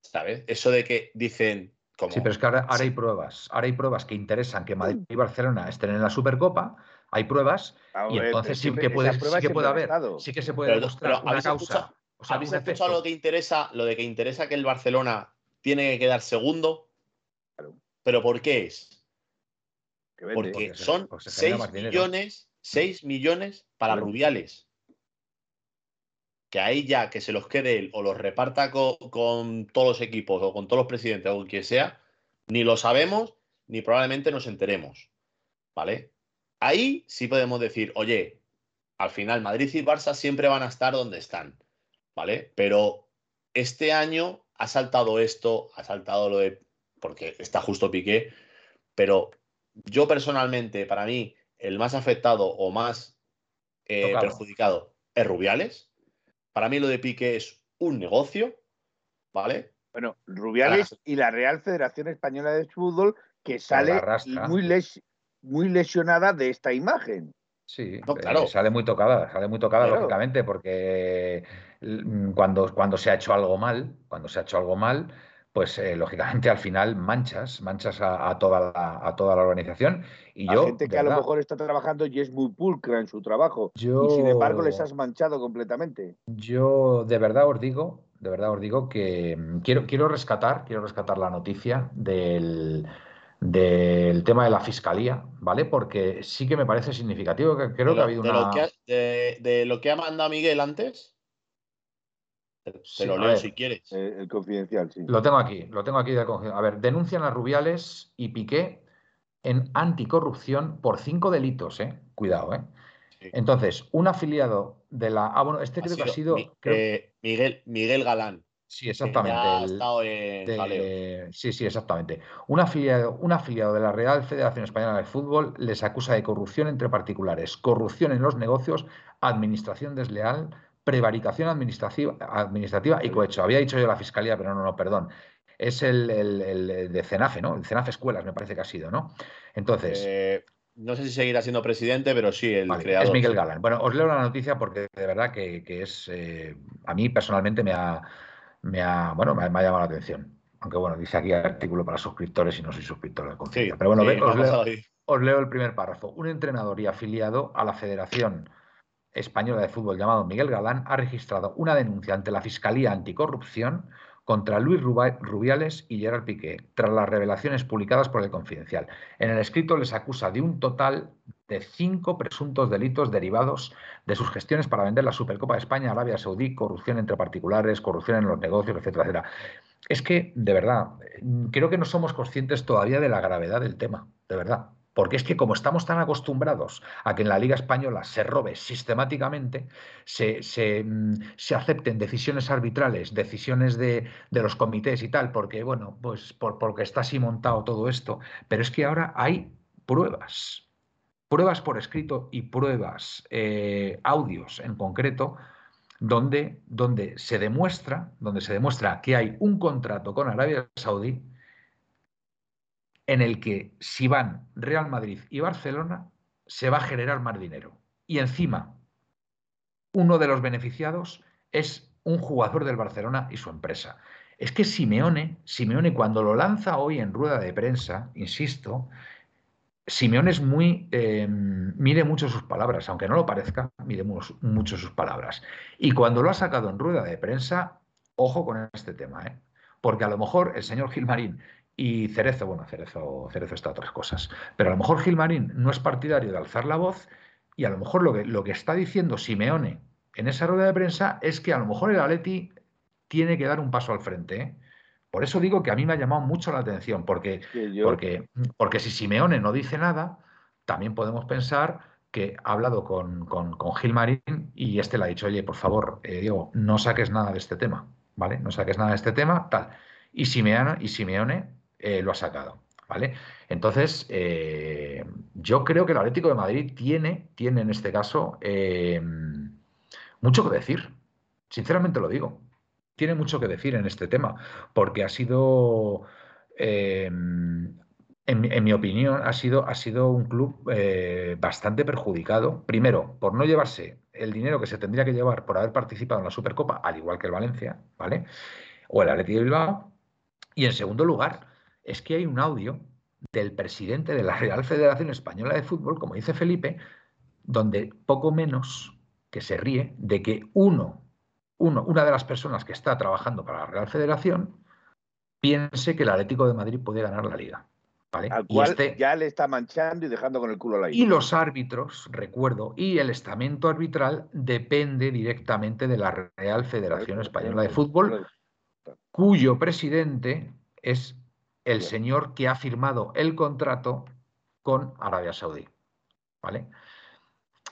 ¿Sabes? Eso de que dicen. Como, sí, pero es que ahora, hay pruebas. Ahora hay pruebas que interesan que Madrid y Barcelona estén en la Supercopa. hay pruebas y entonces sí que, puede, sí que puede haber, sí que se puede demostrar una causa. ¿Habéis escuchado lo que interesa, lo de que interesa que el Barcelona tiene que quedar segundo? ¿Pero por qué es? Porque son 6 millones, 6 millones para Rubiales. Que ahí ya que se los quede él o los reparta con, todos los equipos o con todos los presidentes o quien sea, ni lo sabemos ni probablemente nos enteremos. ¿Vale? Ahí sí podemos decir, oye, al final Madrid y Barça siempre van a estar donde están. ¿Vale? Pero este año ha saltado esto, ha saltado lo de. porque está justo Piqué, pero yo personalmente, para mí, el más afectado o más eh, perjudicado es Rubiales. Para mí lo de Piqué es un negocio, ¿vale? Bueno, Rubiales y la Real Federación Española de Fútbol que sale muy, muy lesionada de esta imagen. Sí, claro. sale muy tocada, sale muy tocada, lógicamente, porque mm, cuando, cuando se ha hecho algo mal, cuando se ha hecho algo mal, pues eh, lógicamente al final manchas, manchas a, toda, la, a toda la organización. Y yo, gente que a lo mejor está trabajando y es muy pulcra en su trabajo. y sin embargo les has manchado completamente. Yo de verdad os digo, de verdad os digo que mm, quiero, quiero rescatar, quiero rescatar la noticia del, del tema de la fiscalía, ¿vale? Porque sí que me parece significativo que creo que ha habido una. de lo que ha mandado Miguel antes. Se lo leo si quieres. Eh, el confidencial, sí. Lo tengo aquí, lo tengo aquí. a ver, denuncian a Rubiales y Piqué en anticorrupción por cinco delitos, ¿eh? Cuidado, ¿eh? Entonces, un afiliado de la. Ah, bueno, este creo que ha sido. Eh, Miguel, Miguel Galán. Sí, exactamente. sí, sí, exactamente. Un afiliado, un afiliado de la Real Federación Española de Fútbol les acusa de corrupción entre particulares, corrupción en los negocios, administración desleal, prevaricación administrativa, administrativa y cohecho. Había dicho yo la fiscalía, pero no, no, perdón. Es el, de CENAFE, ¿no? El CENAFE Escuelas, me parece que ha sido, ¿no? Entonces. Eh, no sé si seguirá siendo presidente, pero sí, el creador. Es Miguel Galán. Bueno, os leo la noticia porque de verdad que, es. Eh, a mí personalmente me ha, me ha, bueno, me ha, llamado la atención. Aunque bueno, dice aquí artículo para suscriptores y no soy suscriptor de conciencia. pero bueno, os leo el primer párrafo. Un entrenador y afiliado a la Federación Española de Fútbol llamado Miguel Galán ha registrado una denuncia ante la Fiscalía Anticorrupción contra Luis Rubiales y Gerard Piqué, tras las revelaciones publicadas por el Confidencial. En el escrito les acusa de un total de cinco presuntos delitos derivados de sus gestiones para vender la Supercopa de España a Arabia Saudí, corrupción entre particulares, corrupción en los negocios, etcétera, etcétera. Es que, de verdad, creo que no somos conscientes todavía de la gravedad del tema, de verdad. Porque es que como estamos tan acostumbrados a que en la Liga Española se robe sistemáticamente, se, se, mm, acepten decisiones arbitrales, decisiones de, los comités y tal, porque, bueno, pues porque está así montado todo esto, pero es que ahora hay pruebas, pruebas por escrito y pruebas, eh, audios en concreto, donde, donde, se demuestra, donde se demuestra que hay un contrato con Arabia Saudí en el que si van Real Madrid y Barcelona, se va a generar más dinero. Y encima, uno de los beneficiados es un jugador del Barcelona y su empresa. Es que Simeone, Simeone cuando lo lanza hoy en rueda de prensa, insisto, Simeone es muy, eh, mide mucho sus palabras, aunque no lo parezca, mide mucho sus palabras. Y cuando lo ha sacado en rueda de prensa, ojo con este tema, ¿eh? porque a lo mejor el señor Gilmarín y Cerezo, bueno, Cerezo, Cerezo está otras cosas. Pero a lo mejor Gilmarín no es partidario de alzar la voz y a lo mejor lo que, lo que está diciendo Simeone en esa rueda de prensa es que a lo mejor el Atleti tiene que dar un paso al frente. ¿eh? Por eso digo que a mí me ha llamado mucho la atención, porque, porque, porque si Simeone no dice nada, también podemos pensar que ha hablado con, con, Gilmarín y este le ha dicho, oye, por favor, eh, Diego, no saques nada de este tema, ¿vale? No saques nada de este tema, tal. Y Simeone, y Simeone eh, lo ha sacado. ¿Vale? Entonces, eh, yo creo que el Atlético de Madrid tiene, tiene en este caso eh, mucho que decir. Sinceramente lo digo. Tiene mucho que decir en este tema, porque ha sido, en, mi opinión, ha sido, ha sido un club bastante perjudicado. Primero, por no llevarse el dinero que se tendría que llevar por haber participado en la Supercopa, al igual que el Valencia, ¿vale? O el Atlético de Bilbao. Y en segundo lugar, es que hay un audio del presidente de la Real Federación Española de Fútbol, como dice Felipe, donde poco menos que se ríe de que uno, uno, una de las personas que está trabajando para la Real Federación piense que el Atlético de Madrid puede ganar la liga. ¿vale? Al Y cual este- ya le está manchando y dejando con el culo al aire. y los árbitros, recuerdo, y el estamento arbitral depende directamente de la Real Federación Española de Fútbol, cuyo presidente es el Bien. señor que ha firmado el contrato con Arabia Saudí. ¿Vale?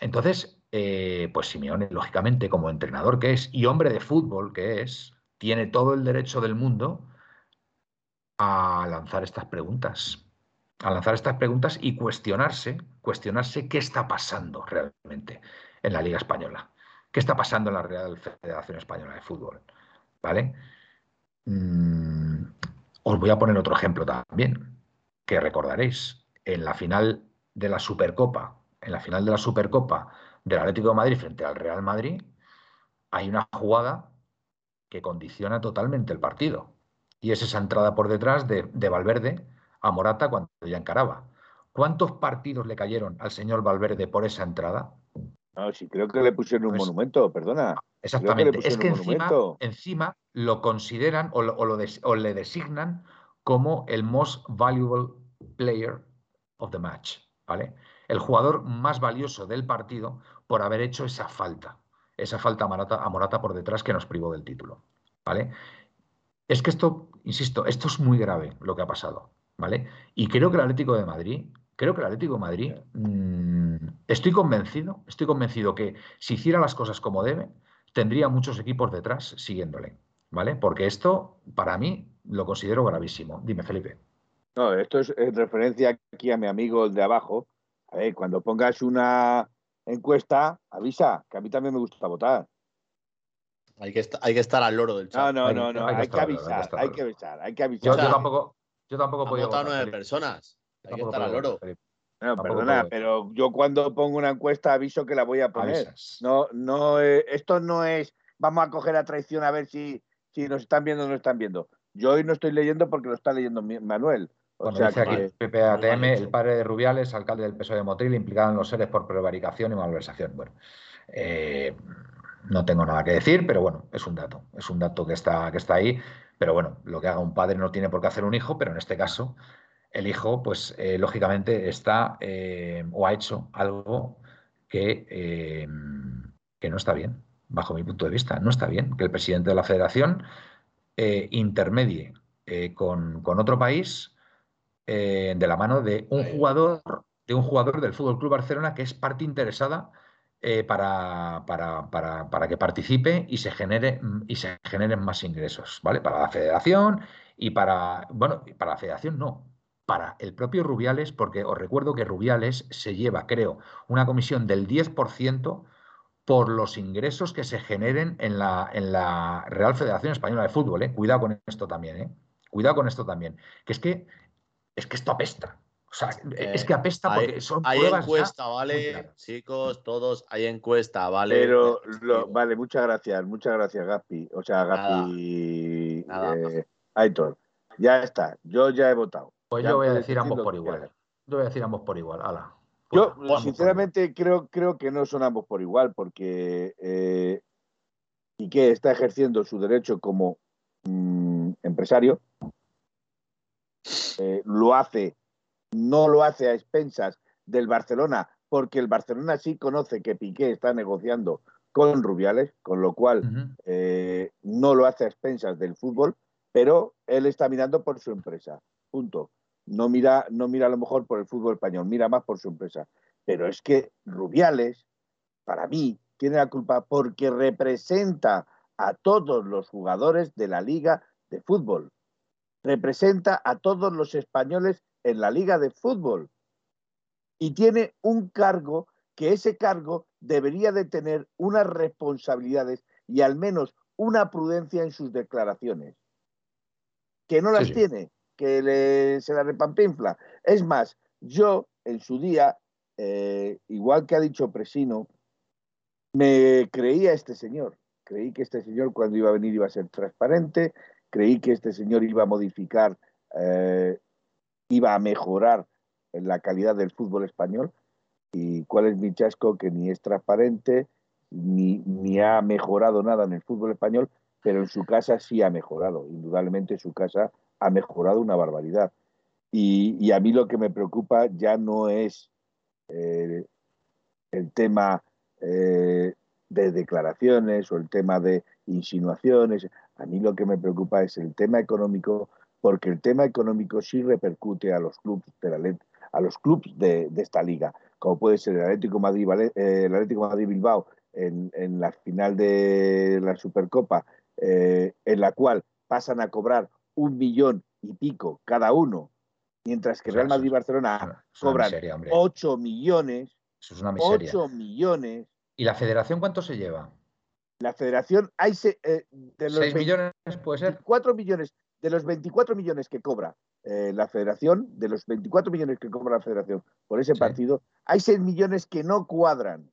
Entonces, eh, pues Simeone, lógicamente, como entrenador que es y hombre de fútbol que es, tiene todo el derecho del mundo a lanzar estas preguntas. A lanzar estas preguntas y cuestionarse, cuestionarse qué está pasando realmente en la Liga Española. ¿Qué está pasando en la Real Federación Española de Fútbol? ¿Vale? Mm, os voy a poner otro ejemplo también, que recordaréis. En la final de la Supercopa, en la final de la Supercopa del Atlético de Madrid frente al Real Madrid, hay una jugada que condiciona totalmente el partido. Y es esa entrada por detrás de, de Valverde a Morata cuando ya encaraba. ¿Cuántos partidos le cayeron al señor Valverde por esa entrada? No, sí, creo que le pusieron un Pues- monumento, perdona. Exactamente. Es que encima, encima lo consideran o, lo- o lo des- o le designan como el most valuable player of the match, ¿vale? El jugador más valioso del partido por haber hecho esa falta, esa falta a Morata, a Morata por detrás que nos privó del título, ¿vale? Es que esto, insisto, esto es muy grave lo que ha pasado, ¿vale? Y creo que el Atlético de Madrid, creo que el Atlético de Madrid, mm, estoy convencido, estoy convencido que si hiciera las cosas como debe, tendría muchos equipos detrás siguiéndole, ¿vale? Porque esto, para mí, lo considero gravísimo. Dime, Felipe. No, esto es en referencia aquí a mi amigo el de abajo. A ver, cuando pongas una encuesta, avisa, que a mí también me gusta votar. Hay que, hay que estar al loro del No, chat. no, Hay- no, no, hay que hay que estar al loro, hay que avisar, hay que avisar, hay que Yo, avisar. yo tampoco, yo tampoco he Han podido votado votar, nueve personas. Hay que estar al. No, perdona, puedo. pero yo cuando pongo una encuesta aviso que la voy a poner. Avisas. No, no, eh, esto no es vamos a coger a traición a ver si, si nos están viendo o no están viendo. Yo hoy no estoy leyendo porque lo está leyendo Manuel. O Bueno, sea dice aquí que Pepe ATM, mal hecho. el padre de Rubiales, alcalde del PSOE de Motril, implicado en los seres por prevaricación y malversación. Bueno, eh, no tengo nada que decir, pero bueno, es un dato, es un dato que está, que está ahí. Pero bueno, lo que haga un padre no tiene por qué hacer un hijo, pero en este caso, el hijo, pues eh, lógicamente está eh, o ha hecho algo que, eh, que no está bien, bajo mi punto de vista. No está bien que el presidente de la federación intermedie con, con otro país de la mano de un jugador, de un jugador del Fútbol Club Barcelona que es parte interesada para, para- para- para que participe y se genere y se generen más ingresos, ¿vale? Para la federación y para, bueno, y para la federación no, para el propio Rubiales, porque os recuerdo que Rubiales se lleva, creo, una comisión del 10% por los ingresos que se generen en la, en la Real Federación Española de Fútbol, ¿eh? Cuidado con esto también, ¿eh? Cuidado con esto también. Que es que, es que esto apesta. O sea, es que apesta hay- porque son Hay pruebas ya encuesta, ¿vale? Chicos, todos, hay encuesta, ¿vale? Pero, lo- vale, muchas gracias, muchas gracias, Gaspi. O sea, Nada. Gaspi, Nada. eh, Aitor. Ya está, yo ya he votado. Pues Ya yo voy a decir ambos por igual. quieras. Yo voy a decir ambos por igual. Ala. Yo, sinceramente, creo, creo que no son ambos por igual, porque eh, Piqué está ejerciendo su derecho como mm, empresario. Eh, lo hace, no lo hace a expensas del Barcelona, porque el Barcelona sí conoce que Piqué está negociando con Rubiales, con lo cual eh, no lo hace a expensas del fútbol, pero él está mirando por su empresa. Punto. No mira, no mira a lo mejor por el fútbol español, mira más por su empresa. Pero es que Rubiales, para mí, tiene la culpa porque representa a todos los jugadores de la liga de fútbol. Representa a todos los españoles en la liga de fútbol. Y tiene un cargo que ese cargo debería de tener unas responsabilidades y al menos una prudencia en sus declaraciones. Que no las Sí, sí. tiene, que le- se la repampinfla. Es más, yo en su día, eh, igual que ha dicho Presino, me creía este señor. Creí que este señor cuando iba a venir iba a ser transparente, creí que este señor iba a modificar, eh, iba a mejorar la calidad del fútbol español. ¿Y cuál es mi chasco? Que ni es transparente, ni, ni ha mejorado nada en el fútbol español, pero en su casa sí ha mejorado. Indudablemente su casa ha mejorado una barbaridad. Y, a mí lo que me preocupa ya no es eh, el tema eh, de declaraciones o el tema de insinuaciones. A mí lo que me preocupa es el tema económico, porque el tema económico sí repercute a los clubes de la, a los clubes de, esta liga, como puede ser el Atlético Madrid, eh, el Atlético Madrid Bilbao en, la final de la Supercopa, en la cual pasan a cobrar un millón y pico cada uno mientras que Real Madrid y Barcelona cobran 8 millones. Eso es una miseria. 8 millones. ¿Y la federación cuánto se lleva? La federación, hay eh, de los 6 millones, puede ser. 4 millones, de los 24 millones que cobra eh, la federación, de los 24 millones que cobra la federación por ese partido, hay 6 millones que no cuadran,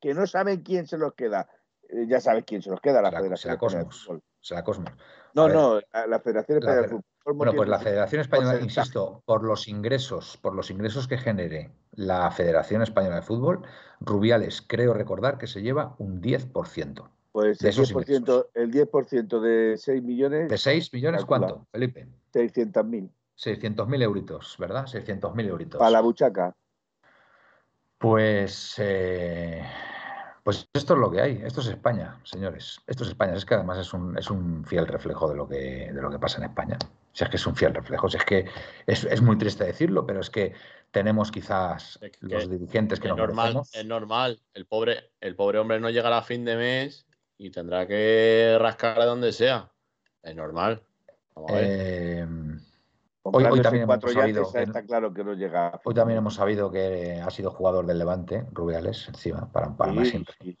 que no saben quién se los queda. Eh, ya sabes quién se los queda, la, federación. Será Cosmos. Será Cosmos. No, no, la Federación Española de Fútbol. Bueno, pues la Federación Española, insisto, por los ingresos, por los ingresos que genere la Federación Española de Fútbol, Rubiales, creo recordar que se lleva un 10%. Pues el 10%, el 10% de 6 millones. ¿De 6 millones cuánto, Felipe? 600.000. 600.000 euritos, ¿verdad? 600.000 euritos. Para la buchaca. Pues eh, pues esto es lo que hay, esto es España, señores. Esto es España, es que además es un, es un fiel reflejo de lo, que, de lo que pasa en España. Si es que es un fiel reflejo, si es que es, muy triste decirlo, pero es que tenemos quizás los dirigentes que es normal, Es normal, el pobre, el pobre hombre no llegará a fin de mes y tendrá que rascar de donde sea. Es normal. Vamos a ver. Eh, Hoy, también hemos sabido que, está claro que no llega. Hoy también hemos sabido que ha sido jugador del Levante, Rubiales, encima, para, más siempre. y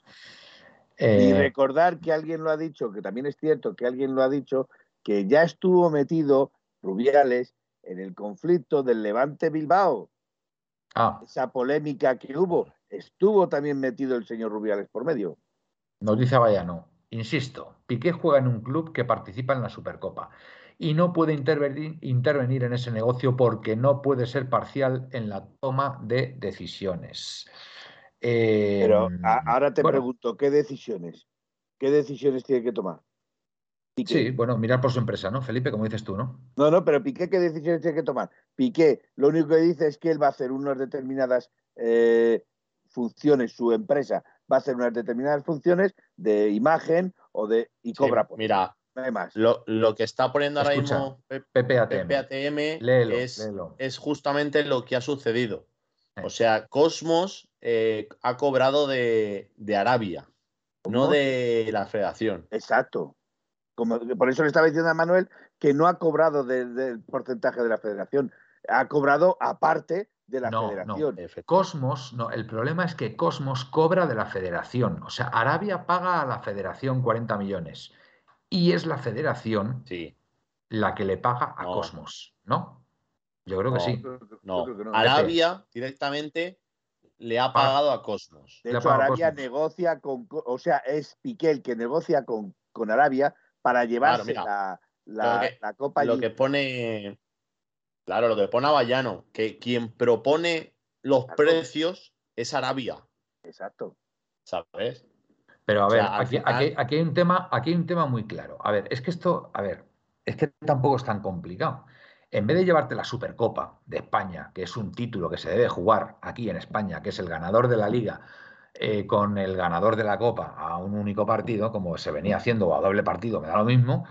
eh, recordar que alguien lo ha dicho, que también es cierto que alguien lo ha dicho, que ya estuvo metido Rubiales en el conflicto del Levante Bilbao. Ah. Esa polémica que hubo, estuvo también metido el señor Rubiales por medio. Nos dice Bayano, insisto, Piqué juega en un club que participa en la Supercopa y no puede intervenir, intervenir en ese negocio porque no puede ser parcial en la toma de decisiones. Pero em, ahora te pregunto, ¿qué decisiones? ¿Qué decisiones tiene que tomar? Sí, bueno, mirar por su empresa, ¿no, Felipe? Como dices tú, ¿no? No, no, pero Piqué, ¿qué decisiones tiene que tomar? Piqué, lo único que dice es que él va a hacer unas determinadas eh, funciones, su empresa va a hacer unas determinadas funciones de imagen o de y cobra por. Mira, lo, que está poniendo ahora mismo PPATM, es, justamente lo que ha sucedido. O sea, Cosmos eh, ha cobrado de, Arabia, no de la federación. Exacto. Como, por eso le estaba diciendo a Manuel que no ha cobrado del porcentaje de la federación, ha cobrado aparte de la federación. Cosmos, no, el problema es que Cosmos cobra de la federación. O sea, Arabia paga a la federación 40 millones y es la federación la que le paga a Cosmos, ¿no? Yo creo que sí. No, Arabia directamente le ha pagado a Cosmos. De hecho, Arabia negocia con, o sea, es Piqué el que negocia con, con Arabia para llevarse la, la, Copa. Lo que pone, claro, lo que pone a Bayano, que quien propone los precios es Arabia. Exacto. ¿Sabes? Pero a ver, aquí, hay un tema, aquí hay un tema muy claro. A ver, es que esto, a ver, es que tampoco es tan complicado. En vez de llevarte la Supercopa de España, que es un título que se debe jugar aquí en España, que es el ganador de la liga, eh, con el ganador de la Copa a un único partido, como se venía haciendo, o a doble partido, me da lo mismo,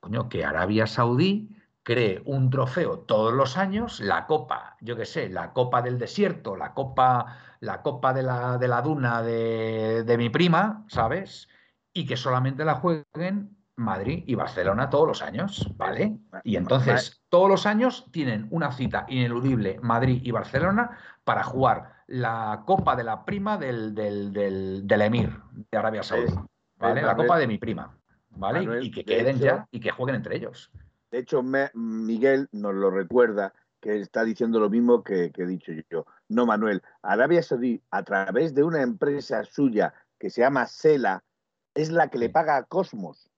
coño, que Arabia Saudí cree un trofeo todos los años, la Copa, yo qué sé, la Copa del Desierto, la Copa la copa de la, de la duna de, mi prima, ¿sabes? Y que solamente la jueguen Madrid y Barcelona todos los años, ¿vale? Y entonces todos los años tienen una cita ineludible Madrid y Barcelona para jugar la copa de la prima del, del, emir de Arabia Saudí, ¿vale? La copa de mi prima, ¿vale? y que queden ya y que jueguen entre ellos. De hecho, Miguel nos lo recuerda que está diciendo lo mismo que, he dicho yo. No, Manuel. Arabia Saudí, a través de una empresa suya que se llama Sela, es la que le paga a Cosmos.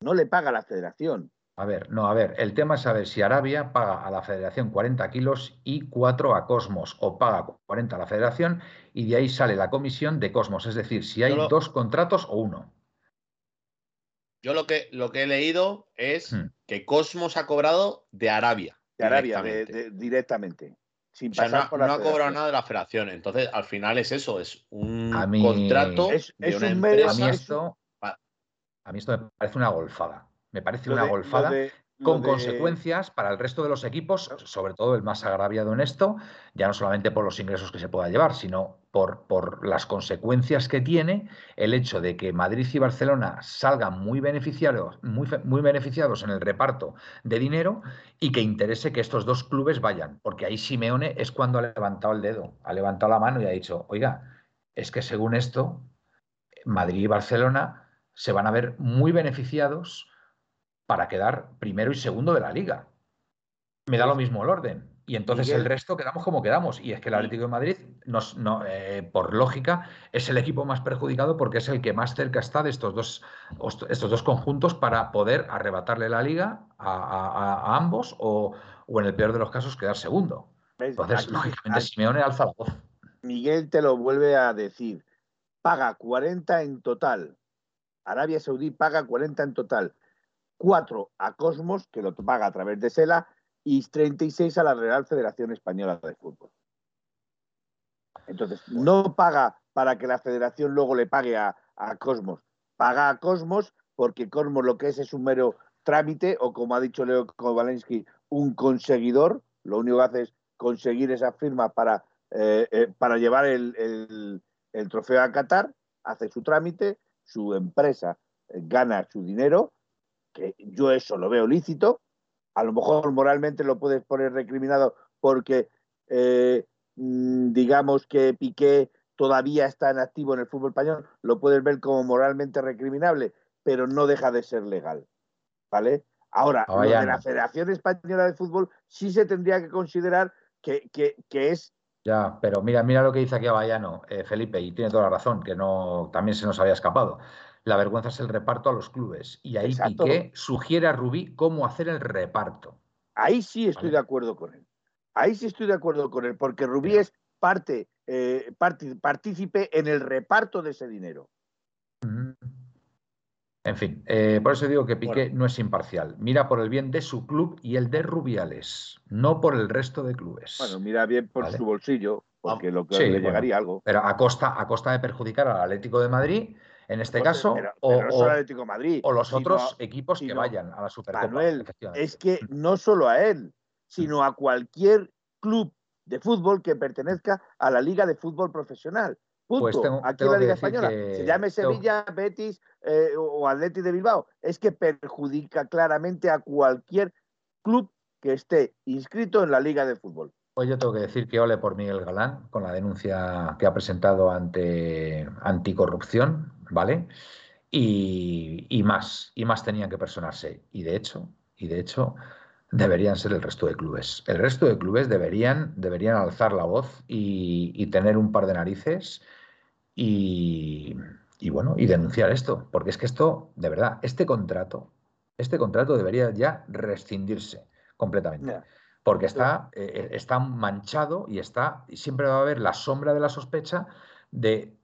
No le paga a la federación. A ver, no, a ver, el tema es saber si Arabia paga a la federación 40 kilos y 4 a Cosmos, o paga 40 a la federación y de ahí sale la comisión de Cosmos, es decir, si hay dos contratos o uno. Yo lo que, lo que he leído es hmm. que Cosmos ha cobrado de Arabia. De Arabia, directamente. Sin pasar no, no ha cobrado nada de la federación. Entonces, al final es eso, es un contrato es, de una empresa. A mí, esto, a mí esto me parece una golfada. Me parece una golfada con consecuencias para el resto de los equipos, sobre todo el más agraviado en esto, ya no solamente por los ingresos que se pueda llevar, sino por, por, las consecuencias que tiene el hecho de que Madrid y Barcelona salgan muy beneficiados, muy, muy beneficiados en el reparto de dinero y que interese que estos dos clubes vayan, porque ahí Simeone es cuando ha levantado el dedo, ha levantado la mano y ha dicho, oiga, es que según esto, Madrid y Barcelona se van a ver muy beneficiados para quedar primero y segundo de la liga. Me da lo mismo el orden. Y entonces el resto quedamos como quedamos. Y es que el Atlético de Madrid, nos, no, eh, por lógica, es el equipo más perjudicado porque es el que más cerca está de estos dos, estos dos conjuntos para poder arrebatarle la liga a, ambos o, en el peor de los casos, quedar segundo. Entonces, lógicamente, Simeone alza la voz. Miguel te lo vuelve a decir. Paga 40 en total. Arabia Saudí paga 40 en total. 4 a Cosmos, que lo paga a través de Sela, y 36 a la Real Federación Española de Fútbol. Entonces, no paga para que la federación luego le pague a, Cosmos, paga a Cosmos porque Cosmos lo que es es un mero trámite o como ha dicho Leo Kovalensky, un conseguidor, lo único que hace es conseguir esa firma para, eh, eh, para llevar el, el, trofeo a Qatar, hace su trámite, su empresa gana su dinero que yo eso lo veo lícito, a lo mejor moralmente lo puedes poner recriminado porque eh, mm, digamos que Piqué todavía está en activo en el fútbol español, lo puedes ver como moralmente recriminable, pero no deja de ser legal. ¿Vale? Ahora, lo de la Federación Española de Fútbol sí se tendría que considerar que, es ya, pero mira, mira lo que dice aquí Avallano, eh, Felipe, y tiene toda la razón, que no también se nos había escapado la vergüenza es el reparto a los clubes. Y ahí Piqué sugiere a Rubí cómo hacer el reparto. Ahí sí estoy de acuerdo con él. Ahí sí estoy de acuerdo con él, porque Rubí es parte, eh, partícipe en el reparto de ese dinero. En fin, eh, por eso digo que Piqué no es imparcial. Mira por el bien de su club y el de Rubiales, no por el resto de clubes. Bueno, mira bien por su bolsillo, porque lo que le llegaría algo. Pero a costa, a costa de perjudicar al Atlético de Madrid en este caso, o, Madrid, o, los otros equipos que vayan a la Supercopa. Manuel, es que no solo a él, sino a cualquier club de fútbol que pertenezca a la Liga de Fútbol Profesional. Pues Punto. Aquí en la Liga Española. Se llame Sevilla, Betis eh, o Atleti de Bilbao. Es que perjudica claramente a cualquier club que esté inscrito en la Liga de Fútbol. Pues yo tengo que decir que ole por Miguel Galán con la denuncia que ha presentado ante anticorrupción, ¿vale? Y, más, y más tenían que personarse. Y de hecho, y de hecho, deberían ser el resto de clubes. El resto de clubes deberían, deberían alzar la voz y, tener un par de narices y, bueno, y denunciar esto. Porque es que esto, de verdad, este contrato, este contrato debería ya rescindirse completamente porque está, eh, eh, está manchado y está, siempre va a haber la sombra de la sospecha de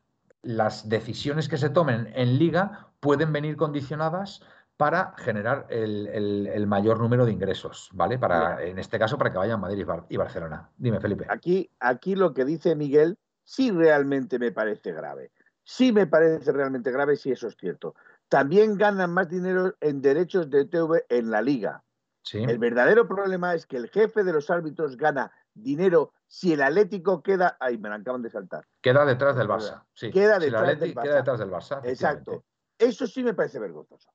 las decisiones que se tomen en liga pueden venir condicionadas para generar el, mayor número de ingresos, ¿vale? Para, en este caso, para que vayan Madrid y Barcelona. Dime, Felipe. Aquí, aquí lo que dice Miguel sí realmente me parece grave. Sí me parece realmente grave si eso es cierto. También ganan más dinero en derechos de TV en la liga. El verdadero problema es que el jefe de los árbitros gana dinero si el Atlético queda. Ay, me la acaban de saltar. Queda detrás del Barça. Sí. Queda, detrás del Barça. queda detrás del Barça. Exacto. Eso sí me parece vergonzoso.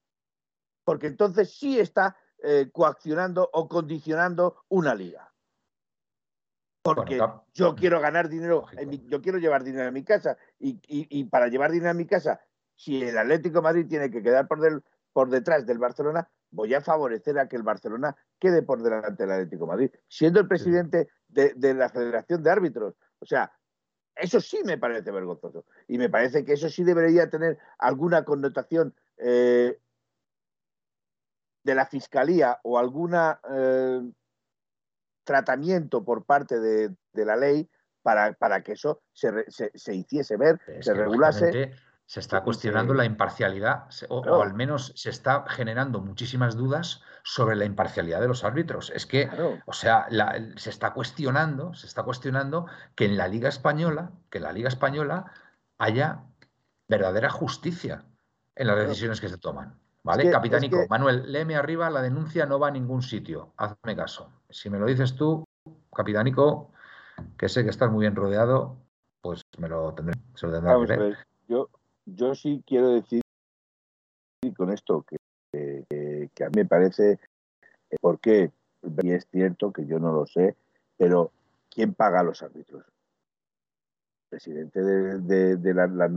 Porque entonces sí está eh, coaccionando o condicionando una liga. Porque yo quiero ganar dinero, yo quiero llevar dinero a mi casa y, para llevar dinero a mi casa, si el Atlético Madrid tiene que quedar por, del, por detrás del Barcelona, voy a favorecer a que el Barcelona quede por delante del Atlético de Madrid, siendo el presidente de, la Federación de Árbitros. O sea, eso sí me parece vergonzoso. Y me parece que eso sí debería tener alguna connotación eh, de la fiscalía o alguna eh, tratamiento por parte de, de la ley para, para, que eso se, se, se hiciese ver, Es se regulase. Se está cuestionando la imparcialidad, o, al menos se está generando muchísimas dudas sobre la imparcialidad de los árbitros. Es que, Claro. o sea, la- se está cuestionando, se está cuestionando que en la Liga Española, que en la Liga Española haya verdadera justicia en las decisiones que se toman. ¿Vale? que- es Capitánico, que- Manuel, léeme arriba, la denuncia no va a ningún sitio. Hazme caso. Si me lo dices tú, Capitánico, que sé que estás muy bien rodeado, pues me lo tendré, se lo Vamos que ver, yo, yo sí quiero decir con esto que, que- que a mí me parece, eh, porque y es cierto que yo no lo sé, pero ¿quién paga a los árbitros? El presidente de, de- de la- las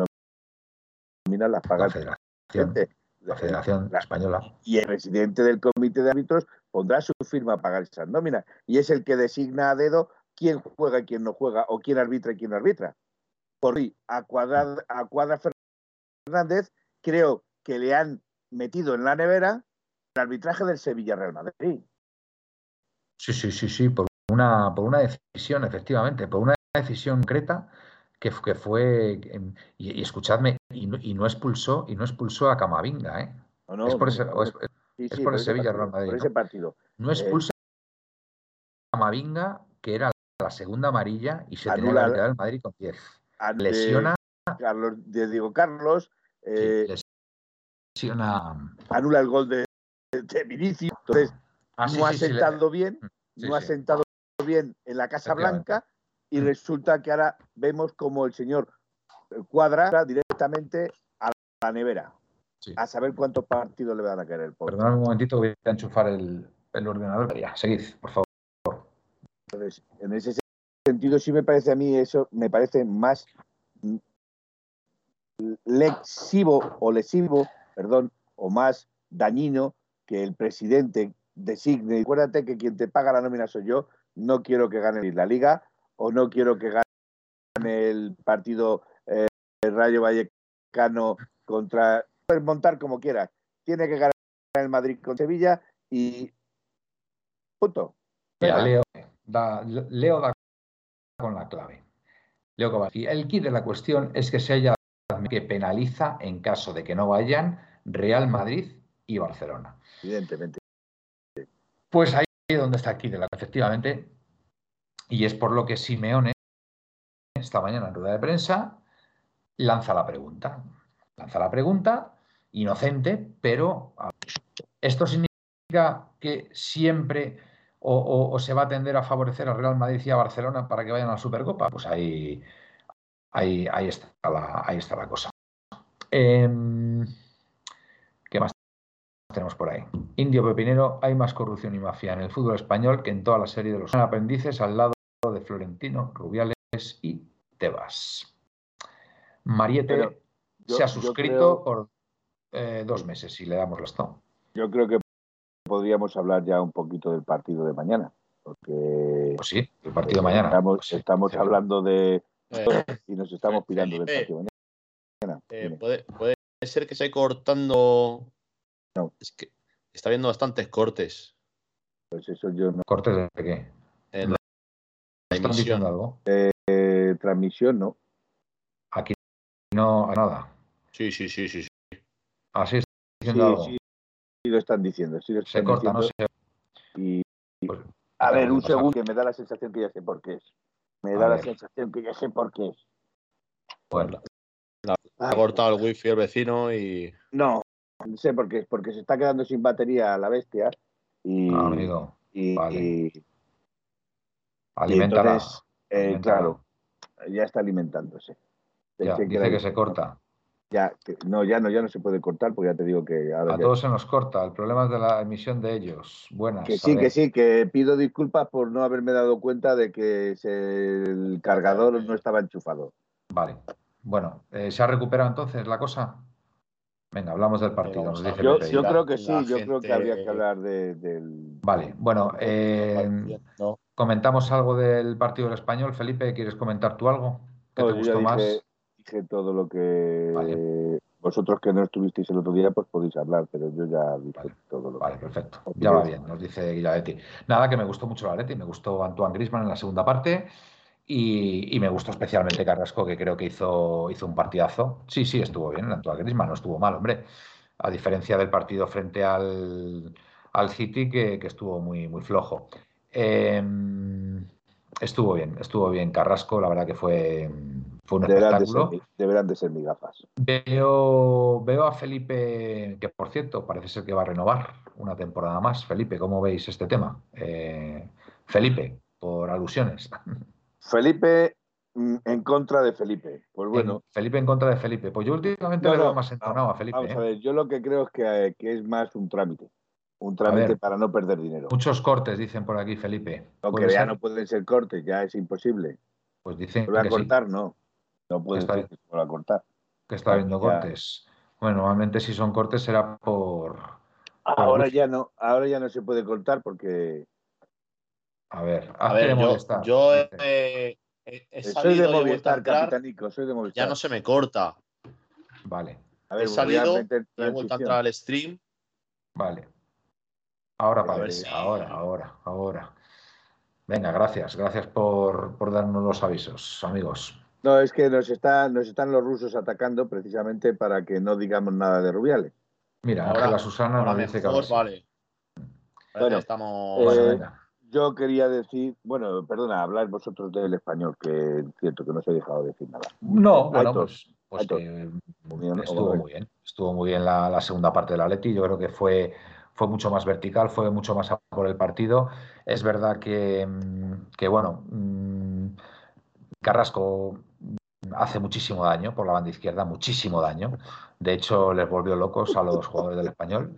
nóminas las paga La federación, la Federación La- Española. y el presidente del comité de árbitros pondrá su firma a pagar esas nóminas y es el que designa a dedo quién juega y quién no juega o quién arbitra y quién no arbitra. Por mí, a Cuadra, a Cuadra Fernández creo que le han metido en la nevera el arbitraje del Sevilla Real Madrid. Sí, sí, sí, sí, por una, por una decisión, efectivamente, por una decisión concreta que, que fue, em, y, y escuchadme, y no, y no expulsó, y no expulsó a Camavinga, ¿eh? ¿O no? es por ese, No, o es- sí, es sí, por el Sevilla partido, Real Madrid, Por ¿no? ese partido. no expulsa a Camavinga, que era la segunda amarilla, y se tenía que Anula- haber quedado el Madrid con 10. Ante Lesiona, Carlos, de Diego Carlos, sí, eh, lesiona. anula el gol de, de Vinicius. Entonces, Ah, sí, no ha sentado bien, no ha sentado bien en la Casa. Blanca y Mm. resulta que ahora vemos como el señor cuadra directamente a la nevera. Sí. A saber cuántos partidos le van a caer el pobre. Perdonadme un momentito, voy a enchufar el, el ordenador. Ya, seguid, por favor. Entonces, en ese sentido sí me parece a mí eso, me parece más lesivo o lesivo, perdón, o más dañino que el presidente designe. Acuérdate que quien te paga la nómina soy yo, no quiero que gane la liga o no quiero que gane el partido eh, Rayo Vallecano contra... Puedes montar como quieras. Tiene que ganar el Madrid con Sevilla y punto. Mira. Leo da, Leo da con la clave. Leo Kovacic. El kit de la cuestión es que se haya que penaliza en caso de que no vayan Real Madrid y Barcelona. Evidentemente. Pues ahí es donde está kit de la efectivamente. Y es por lo que Simeone, esta mañana en rueda de prensa, lanza la pregunta. Lanza la pregunta, inocente, pero esto significa que siempre o, o- o se va a tender a favorecer a Real Madrid y a Barcelona para que vayan a la Supercopa. Pues ahí, ahí, ahí, está, la, ahí está la cosa. Em, ¿Qué más tenemos por ahí? Indio Pepinero, hay más corrupción y mafia en el fútbol español que en toda la serie de los aprendices al lado de Florentino, Rubiales y Tebas. Mariete Pero yo- se ha suscrito creo- por eh, dos meses y le damos bastón. Yo creo que podríamos hablar ya un poquito del partido de mañana, porque Pues sí, el partido de mañana. estamos, Pues sí, estamos sí. hablando de Eh, y nos estamos pirando del Felipe, de mañana. eh, puede, puede ser que se esté cortando. No. Es que está habiendo bastantes cortes Pues eso yo no. ¿Cortes de qué? en la, la ¿Están emisión. diciendo algo? Eh, transmisión no. Aquí no hay nada. Sí, sí, sí, sí. sí. Así está Sí, diciendo algo. sí, sí lo están diciendo. Sí lo Se están corta, no diciendo. se. Y, Pues, a ver, un segundo que me da la sensación que ya sé por qué es. Me A da la ver. sensación que ya sé por qué. Bueno, Ha cortado el wifi el vecino y. No, no sé por qué es. Porque se está quedando sin batería la bestia. Y, amigo, y- vale. y, entonces, eh, claro, ya está alimentándose. Ya, dice que se corta. Ya, no, ya no, ya no se puede cortar porque ya te digo que ahora A ya- todos se nos corta. El problema es de la emisión de ellos. Buenas. que sí, que sí, que pido disculpas por no haberme dado cuenta de que el cargador no estaba enchufado. Vale. Bueno, eh, ¿se ha recuperado entonces la cosa? Venga, hablamos del partido. Nos dice Yo, creo que sí, la yo creo que habría que hablar de- del... Vale, bueno, eh, No, comentamos algo del partido del español. Felipe, ¿quieres comentar tú algo? ¿Qué No, te gustó más? Dije, todo lo que Vale. vosotros que no estuvisteis el otro día, pues podéis hablar, pero yo ya dije todo lo Vale, perfecto. Ya va bien, nos dice Guillaletti. Nada, que me gustó mucho la Leti, me gustó Antoine Grisman en la segunda parte y, me gustó especialmente Carrasco, que creo que hizo, hizo un partidazo. Sí, sí, estuvo bien, Antoine Grisman no estuvo mal, hombre. A diferencia del partido frente al, al City, que, estuvo muy, muy flojo. Em, estuvo bien, estuvo bien Carrasco, la verdad que fue, fue un espectáculo. deberán de ser mis gafas. Veo, veo a Felipe, que por cierto parece ser que va a renovar una temporada más. Felipe, ¿cómo veis este tema? Eh, Felipe, por alusiones. Felipe mm, en contra de Felipe. Pues bueno. Felipe en contra de Felipe. Pues yo últimamente veo más entonado a Felipe. Vamos a ¿eh? ver, yo lo que creo es que, que es más un trámite. Un trámite para no perder dinero. Muchos cortes, dicen por aquí, Felipe. Aunque ya no pueden ser cortes, ya es imposible. Pues dicen que. a cortar, no. No puede ser que se a cortar. Que está habiendo cortes. Bueno, normalmente si son cortes será por. Ahora ya no, ahora ya no se puede cortar porque. A ver, a ver, yo, yo he, soy de Movistar, capitanico, soy de Movistar. Ya no se me corta. Vale. A ver, he salido, he vuelto a entrar al stream. Vale. Ahora, padre, ahora, ahora, ahora. Venga, gracias, gracias por, por, darnos los avisos, amigos. No, es que nos, está, nos están los rusos atacando precisamente para que no digamos nada de Rubiales. Mira, ahora la Susana nos dice que vale. Bueno, estamos. Eh, yo quería decir, bueno, perdona, hablar vosotros del español, que es cierto que no os he dejado decir nada. No, bueno, pues, pues estuvo muy bien. Estuvo muy bien la, la segunda parte de la Leti. Yo creo que fue fue mucho más vertical, fue mucho más por el partido. Es verdad que, mm, bueno, mm, Carrasco hace muchísimo daño por la banda izquierda, muchísimo daño. De hecho, les volvió locos a los jugadores del español.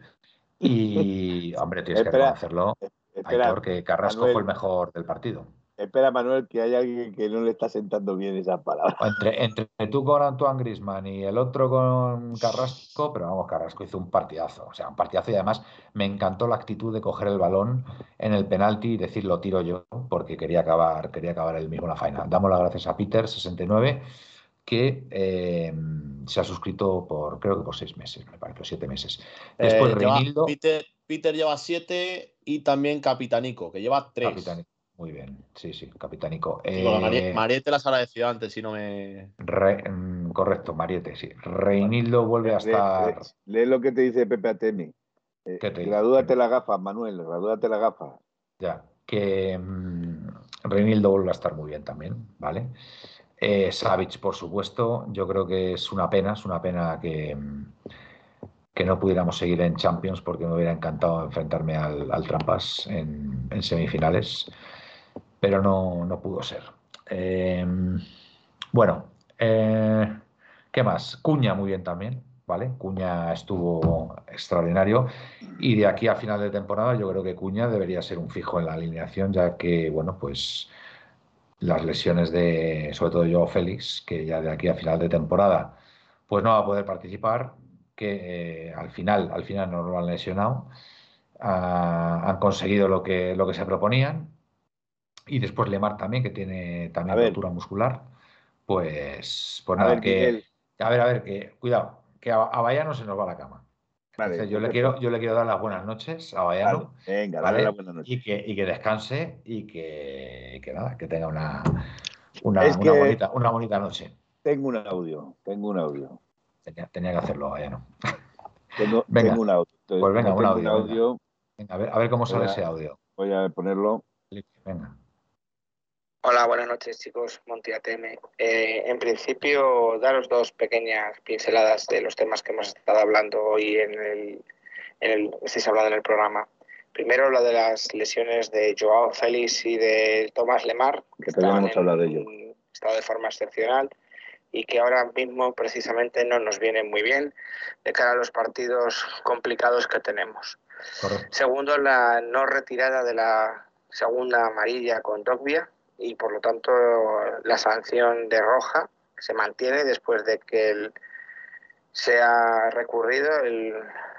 Y, hombre, tienes que hacerlo. porque Carrasco fue el mejor del partido. Espera, Manuel, que hay alguien que no le está sentando bien esas palabras. Entre, entre tú con Antoine Grisman y el otro con Carrasco, pero vamos, Carrasco hizo un partidazo. O sea, un partidazo y además me encantó la actitud de coger el balón en el penalti y decir lo tiro yo, porque quería acabar, quería acabar el mismo la final. Damos las gracias a Peter69, que eh, se ha suscrito por, creo que por seis meses, me parece, siete meses. Después eh, Peter, Peter lleva siete y también Capitanico, que lleva tres. Muy bien, sí, sí, capitánico. Eh, Mariette las agradecido antes, si no me. Mm, correcto, Mariette, sí. Reinildo vuelve a estar. Lee, lo que te dice Pepe Atemi. Eh, gradúate la gafa, Manuel, gradúate la gafa. Ya, que mm, Reinildo vuelve a estar muy bien también, ¿vale? Eh, por supuesto, yo creo que es una pena, es una pena que, mm, que no pudiéramos seguir en Champions porque me hubiera encantado enfrentarme al, Trampas en, en semifinales pero no, no pudo ser. Eh, bueno, eh, ¿qué más? Cuña muy bien también, ¿vale? Cuña estuvo extraordinario y de aquí a final de temporada yo creo que Cuña debería ser un fijo en la alineación, ya que, bueno, pues las lesiones de, sobre todo yo, Félix, que ya de aquí a final de temporada, pues no va a poder participar, que eh, al final, al final no lo han lesionado, ah, han conseguido lo que, lo que se proponían y después Lemar también, que tiene también altura muscular. Pues, pues nada, que. A ver, a ver, que cuidado, que a, Bayano se nos va la cama. yo, le quiero, yo le quiero dar las buenas noches a Bayano. venga, dale las buenas noches. Y que, y que descanse y que, que, nada, que tenga una, una, una, bonita, una bonita noche. Tengo un audio, tengo un audio. Tenía, tenía que hacerlo, Bayano. Tengo, venga, tengo un audio. pues venga, un audio. Venga. a, ver, a ver cómo sale ese audio. Voy a ponerlo. Venga. Hola, buenas noches chicos, Monti eh, en principio, daros dos pequeñas pinceladas de los temas que hemos estado hablando hoy en el, en el estáis hablando en el programa. Primero, lo de las lesiones de Joao Félix y de Tomás Lemar, que hemos hablado de ello. Estado de forma excepcional y que ahora mismo precisamente no nos viene muy bien de cara a los partidos complicados que tenemos. Segundo, la no retirada de la segunda amarilla con Dogbia, y por lo tanto la sanción de roja se mantiene después de que el, se ha recurrido.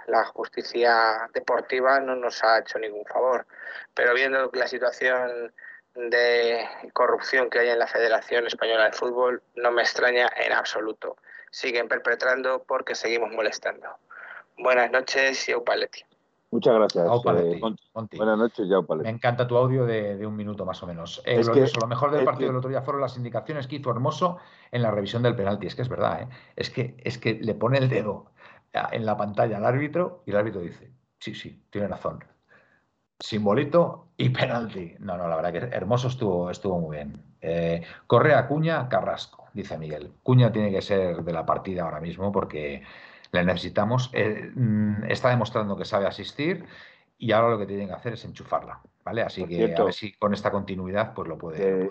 la justicia deportiva no nos ha hecho ningún favor. Pero viendo la situación de corrupción que hay en la Federación Española de Fútbol, no me extraña en absoluto. siguen perpetrando porque seguimos molestando. Buenas noches y. Muchas gracias. Eh, Buenas noches, Yao Me encanta tu audio de, un minuto más o menos. Eh, lo, mejor del partido del otro día fueron las indicaciones que hizo Hermoso en la revisión del penalti. Es que es verdad, ¿eh? es, que, es que le pone el dedo en la pantalla al árbitro y el árbitro dice, sí, sí, tiene razón. Simbolito y penalti. No, no, la verdad que Hermoso estuvo, estuvo muy bien. Eh, Correa, Cuña, Carrasco, dice Miguel. Cuña tiene que ser de la partida ahora mismo porque le necesitamos. Eh, mm, está demostrando que sabe asistir y ahora lo que tiene que hacer es enchufarla, ¿vale? Así que a ver si con esta continuidad pues lo puede,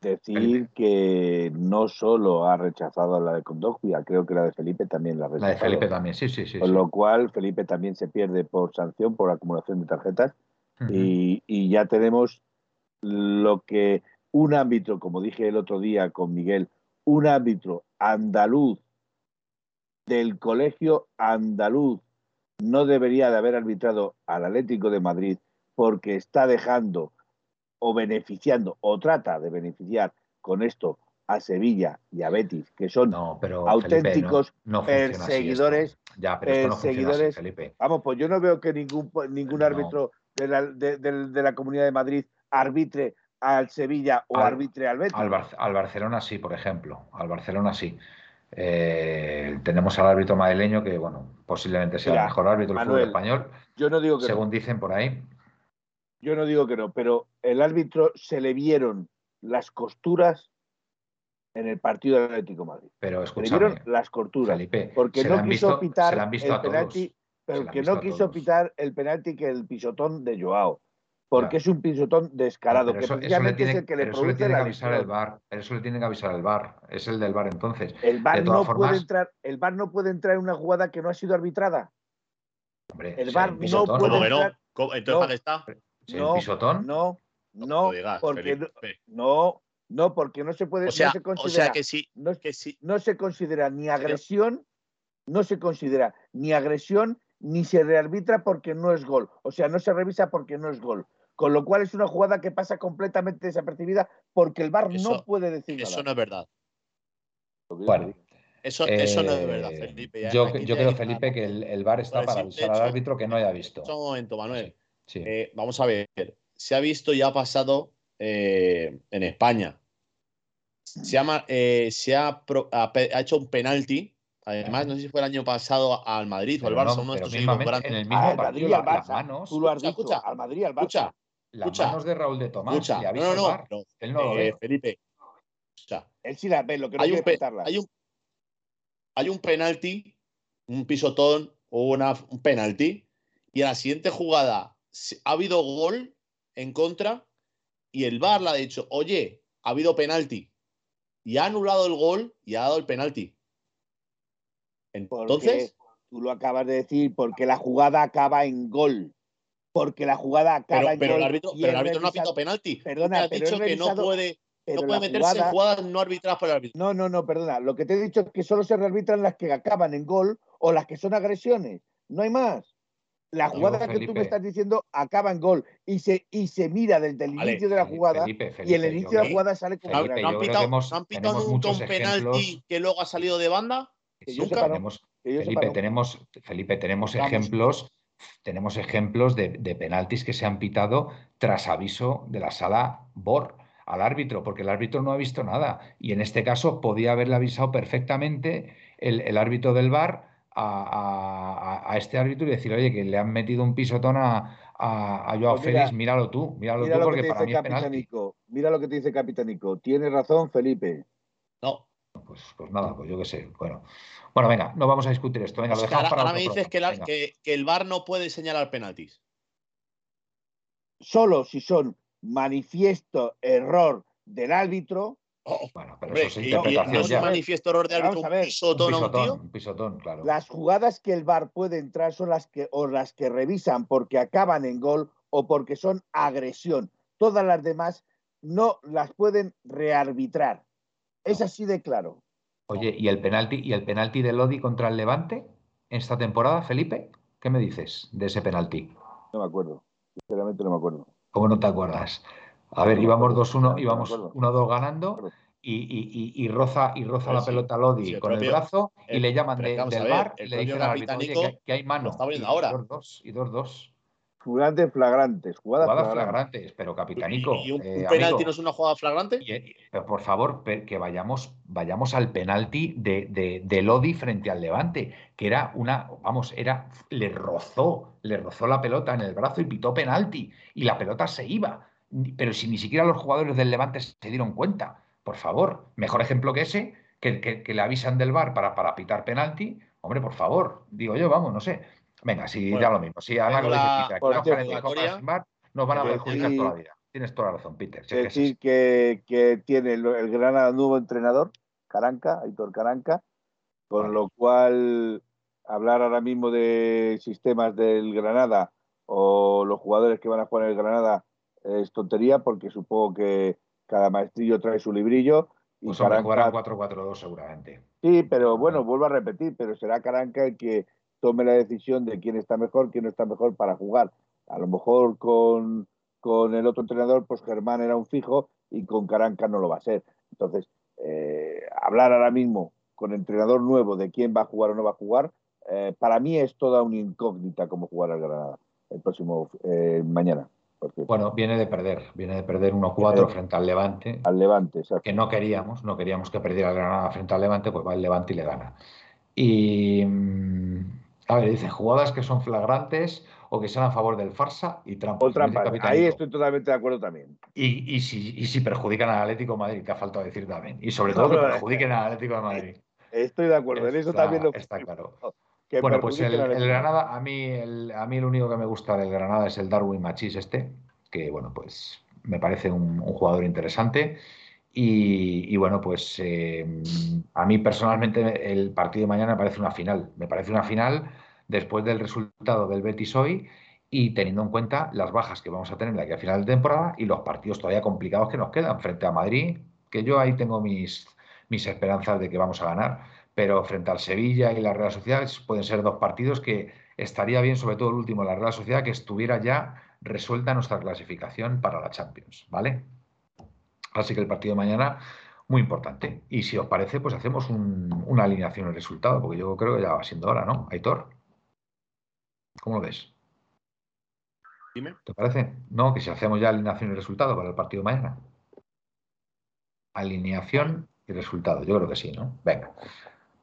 Decir que no solo ha rechazado la de Condogbia, creo que la de Felipe también la ha rechazado. La de Felipe también, sí, sí, sí. Con lo cual Felipe también se pierde por sanción, por acumulación de tarjetas y, y ya tenemos lo que un árbitro, como dije el otro día con Miguel, un árbitro andaluz del colegio andaluz no debería de haber arbitrado al Atlético de Madrid porque está dejando o beneficiando o trata de beneficiar con esto a Sevilla y a Betis, que son auténticos perseguidores. Ya, pero Vamos, pues yo no veo que ningún, ningún árbitro de la, de, la Comunidad de Madrid arbitre al Sevilla o arbitre al Betis. Al, Barcelona sí, por ejemplo. Al Barcelona sí. Eh, tenemos al árbitro madrileño que, bueno, posiblemente sea el mejor árbitro del fútbol español. Yo no digo que según dicen por ahí. Yo no digo que no, pero el árbitro se le vieron las costuras en el partido del Atlético Madrid. Pero escúchame, las costuras. Felipe, porque no quiso pitar el penalti, pero que no quiso pitar el penalti que el pisotón de Joao porque es un pisotón descarado, que eso, precisamente es el que le produce tiene que avisar el bar, eso le tiene que avisar el bar, es el del bar entonces. El bar no puede entrar, el bar no puede entrar en una jugada que no ha sido arbitrada. Hombre, el bar no puede entrar. Entonces, ¿para qué está? No, pisotón? No, no, porque no, no, porque no se puede, o sea, no se considera, o sea que sí, no, que sí. no se considera ni agresión, no se considera ni agresión ni se rearbitra porque no es gol. O sea, no se revisa porque no es gol. Con lo cual es una jugada que pasa completamente desapercibida porque el VAR no puede decir eso no es verdad. Bueno, eso, eso no es verdad, eh, Felipe. yo, creo, Felipe, que el, el VAR está para avisar al árbitro que no haya visto. Un momento, Manuel. Eh, vamos a ver. Se ha visto y ha pasado eh, en España. Se, ha, se ha, ha, hecho un penalti. Además, no sé si fue el año pasado al Madrid o al Barça, uno de estos En el mismo partido, las manos. Tú lo has dicho, al Madrid, al Barça. Las manos de Raúl de Tomás. Escucha, no, no, no, Él no lo eh, Felipe. Él sí la ve, lo que no hay, un hay un hay un penalti, un pisotón o una, un penalti, y en la siguiente jugada ha habido gol en contra y el VAR le ha dicho, oye, ha habido penalti. Y ha anulado el gol y ha dado el penalti. Entonces. tú lo acabas de decir, porque la jugada acaba en gol porque la jugada acaba pero, pero el árbitro, pero el árbitro no ha pitado penalti. Perdona, ha dicho que no puede, no puede meterse en jugadas no arbitradas por el árbitro. No, no, no, perdona. Lo que te he dicho es que solo se rearbitran las que acaban en gol o las que son agresiones. No hay más. La jugada que tú me estás diciendo acaba en gol y se, y se mira desde el inicio de la jugada y el inicio de la jugada sale como Felipe, ¿No han pitado, ¿no pitado nunca un penalti que luego ha salido de banda? Tenemos, Felipe, tenemos, Felipe, tenemos ejemplos tenemos ejemplos de, penaltis que se han pitado tras aviso de la sala BOR al árbitro, porque el árbitro no ha visto nada. Y en este caso podía haberle avisado perfectamente el, árbitro del VAR a, este árbitro y decir, oye, que le han metido un pisotón a, a, Joao pues Félix, míralo tú, míralo tú, porque para mí es penalti. Mira lo que te dice Capitanico. Tiene razón, Felipe. No. Pues, pues nada, pues yo qué sé. Bueno, bueno, venga, no vamos a discutir esto. Venga, lo dejamos ahora, me dices que, el VAR no puede señalar penaltis. Solo si son manifiesto error del árbitro. Oh, bueno, pero eso es interpretación. No es manifiesto error del árbitro, un pisotón, un pisotón, un pisotón, claro. Las jugadas que el VAR puede entrar son las que, o las que revisan porque acaban en gol o porque son agresión. Todas las demás no las pueden rearbitrar. Es así de claro. Oye, ¿y el penalti, y el penalti de Lodi contra el Levante esta temporada, Felipe? ¿Qué me dices de ese penalti? No me acuerdo, sinceramente no me acuerdo. ¿Cómo no te acuerdas? A ver, íbamos 2-1, íbamos 1-2 ganando y, y, y, y, roza, y roza la sí, pelota Lodi sí, con propio, el brazo y el, le llaman de, del bar y le dicen al árbitro que, que, hay mano. Lo está poniendo ahora. 2-2. Jugadas flagrantes. Jugadas, jugadas flagrantes. flagrantes. pero capitanico. ¿Y un, eh, un penalti no es una jugada flagrante? Eh, pero por favor, que vayamos, vayamos al penalti de, de, Lodi frente al Levante, que era una, vamos, era, le rozó, le rozó la pelota en el brazo y pitó penalti. Y la pelota se iba. Pero si ni siquiera los jugadores del Levante se dieron cuenta. Por favor, mejor ejemplo que ese, que, que, que le avisan del bar para, para pitar penalti. Hombre, por favor, digo yo, vamos, no sé. Venga, si ya lo mismo. Si además lo dice Peter, nos van a perjudicar toda la vida. Tienes toda la razón, Peter. Es decir, que, que, tiene el, el Granada nuevo entrenador, Caranca, Aitor Caranca, con lo cual hablar ahora mismo de sistemas del Granada o los jugadores que van a jugar en el Granada es tontería porque supongo que cada maestrillo trae su librillo. Y pues Caranca... jugará 4-4-2 seguramente. Sí, pero bueno, vuelvo a repetir, pero será Caranca el que tome la decisión de quién está mejor, quién no está mejor para jugar. A lo mejor con, el otro entrenador, pues Germán era un fijo y con Caranca no lo va a ser. Entonces, eh, hablar ahora mismo con entrenador nuevo de quién va a jugar o no va a jugar, eh, para mí es toda una incógnita cómo jugar al Granada el próximo eh, mañana. Bueno, viene de perder, viene de perder 1-4 frente al Levante. Al Levante, exacto. Que no queríamos, no queríamos que perdiera el Granada frente al Levante, pues va el Levante y le gana. Y mm, a ver, dice jugadas que son flagrantes o que sean a favor del farsa y trampa. Ahí estoy totalmente de acuerdo también. Y, si, perjudican al Atlético de Madrid, que ha faltado decir también. Y sobre todo que perjudiquen al Atlético de Madrid. Estoy de acuerdo, en eso también lo Está claro. bueno, pues el, Granada, a mí el, a mí lo único que me gusta del Granada es el Darwin Machis este, que bueno, pues me parece un jugador interesante. Y, bueno, pues eh, a mí personalmente el partido de mañana me parece una final. Me parece una final después del resultado del Betis hoy y teniendo en cuenta las bajas que vamos a tener de aquí a final de temporada y los partidos todavía complicados que nos quedan frente a Madrid, que yo ahí tengo mis, mis esperanzas de que vamos a ganar, pero frente al Sevilla y la Real Sociedad pueden ser dos partidos que estaría bien, sobre todo el último, la Real Sociedad, que estuviera ya resuelta nuestra clasificación para la Champions, ¿vale? Así que el partido de mañana, muy importante. Y si os parece, pues hacemos una alineación el resultado, porque yo creo que ya va siendo hora, ¿no? Aitor, ¿cómo lo ves? Dime. ¿Te parece? No, que si hacemos ya alineación y resultado para el partido de mañana. Alineación y resultado. Yo creo que sí, ¿no? Venga.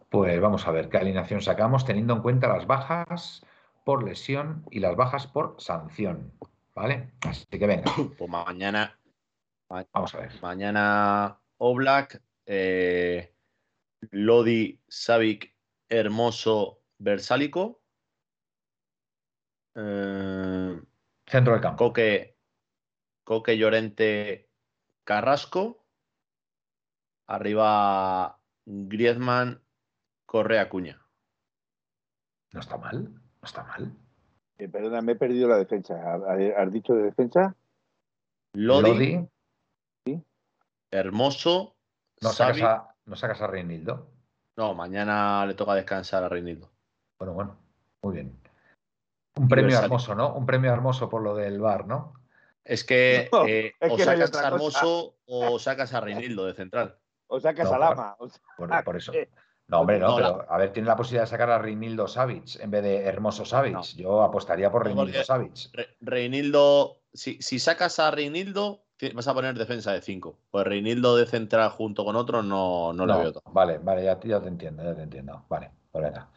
Pues vamos a ver qué alineación sacamos teniendo en cuenta las bajas por lesión y las bajas por sanción. ¿Vale? Así que venga. Pues mañana Vamos a ver. Mañana Oblak, eh, Lodi, Savic, Hermoso, Versálico. Eh, Centro del campo. Coque, Coque Llorente, Carrasco. Arriba Griezmann, Correa Cuña. No está mal, no está mal. Eh, perdona, me he perdido la defensa. ¿Has dicho de defensa? Lodi Hermoso. ¿No sacas, a, ¿No sacas a Reinildo? No, mañana le toca descansar a Reinildo. Bueno, bueno, muy bien. Un premio hermoso, ¿no? Un premio hermoso por lo del bar, ¿no? Es que eh, o sacas a Hermoso o sacas a Reinildo de central. O sacas a Lama. Por, por, eso. No, hombre, no, pero a ver, tiene la posibilidad de sacar a Reinildo Savic en vez de Hermoso Savic. Yo apostaría por Reinildo Savic. Reinildo, si, si, sacas a Reinildo, vas a poner defensa de 5. Pues Reinildo de central junto con otros no, no, lo veo todo. Vale, vale, ya, te entiendo, ya te entiendo. Vale, pues venga.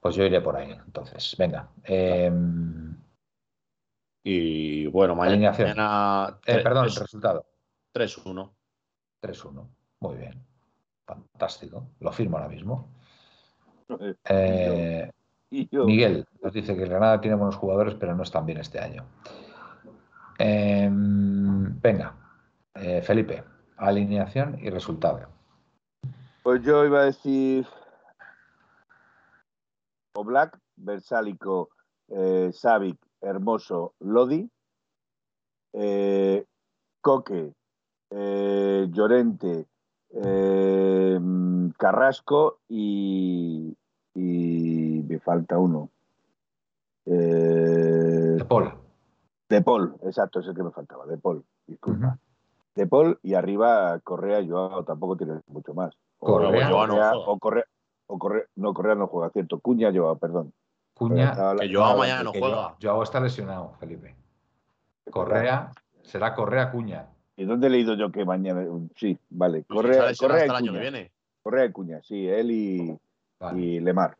Pues yo iré por ahí, entonces. Venga. Em, y bueno, mañana. Eh, perdón, el resultado. 3-1. 3-1. Muy bien. Fantástico. Lo firmo ahora mismo. Eh, Miguel nos dice que Granada tiene buenos jugadores, pero no están bien este año. Em, venga, eh, Felipe, alineación y resultado. Pues yo iba a decir Oblak, Versálico, eh, Savic, Hermoso, Lodi, eh, Coque, eh, Llorente, Carrasco y, y me falta uno. Paul. De Paul, exacto, es el que me faltaba, de Paul, disculpa. De Paul y arriba Correa y Joao tampoco tiene mucho más. Correa, o Correa, o Correa, no, Correa no juega, cierto. Cuña Joao, perdón. Cuña, que Joao mañana no juega. Joao está lesionado, Felipe. Correa, será Correa Cuña. ¿Y dónde he leído yo que mañana? Sí, vale. Pues Correa, Correa hasta el año que viene. Correa y Cuña, sí, él y, y Lemar.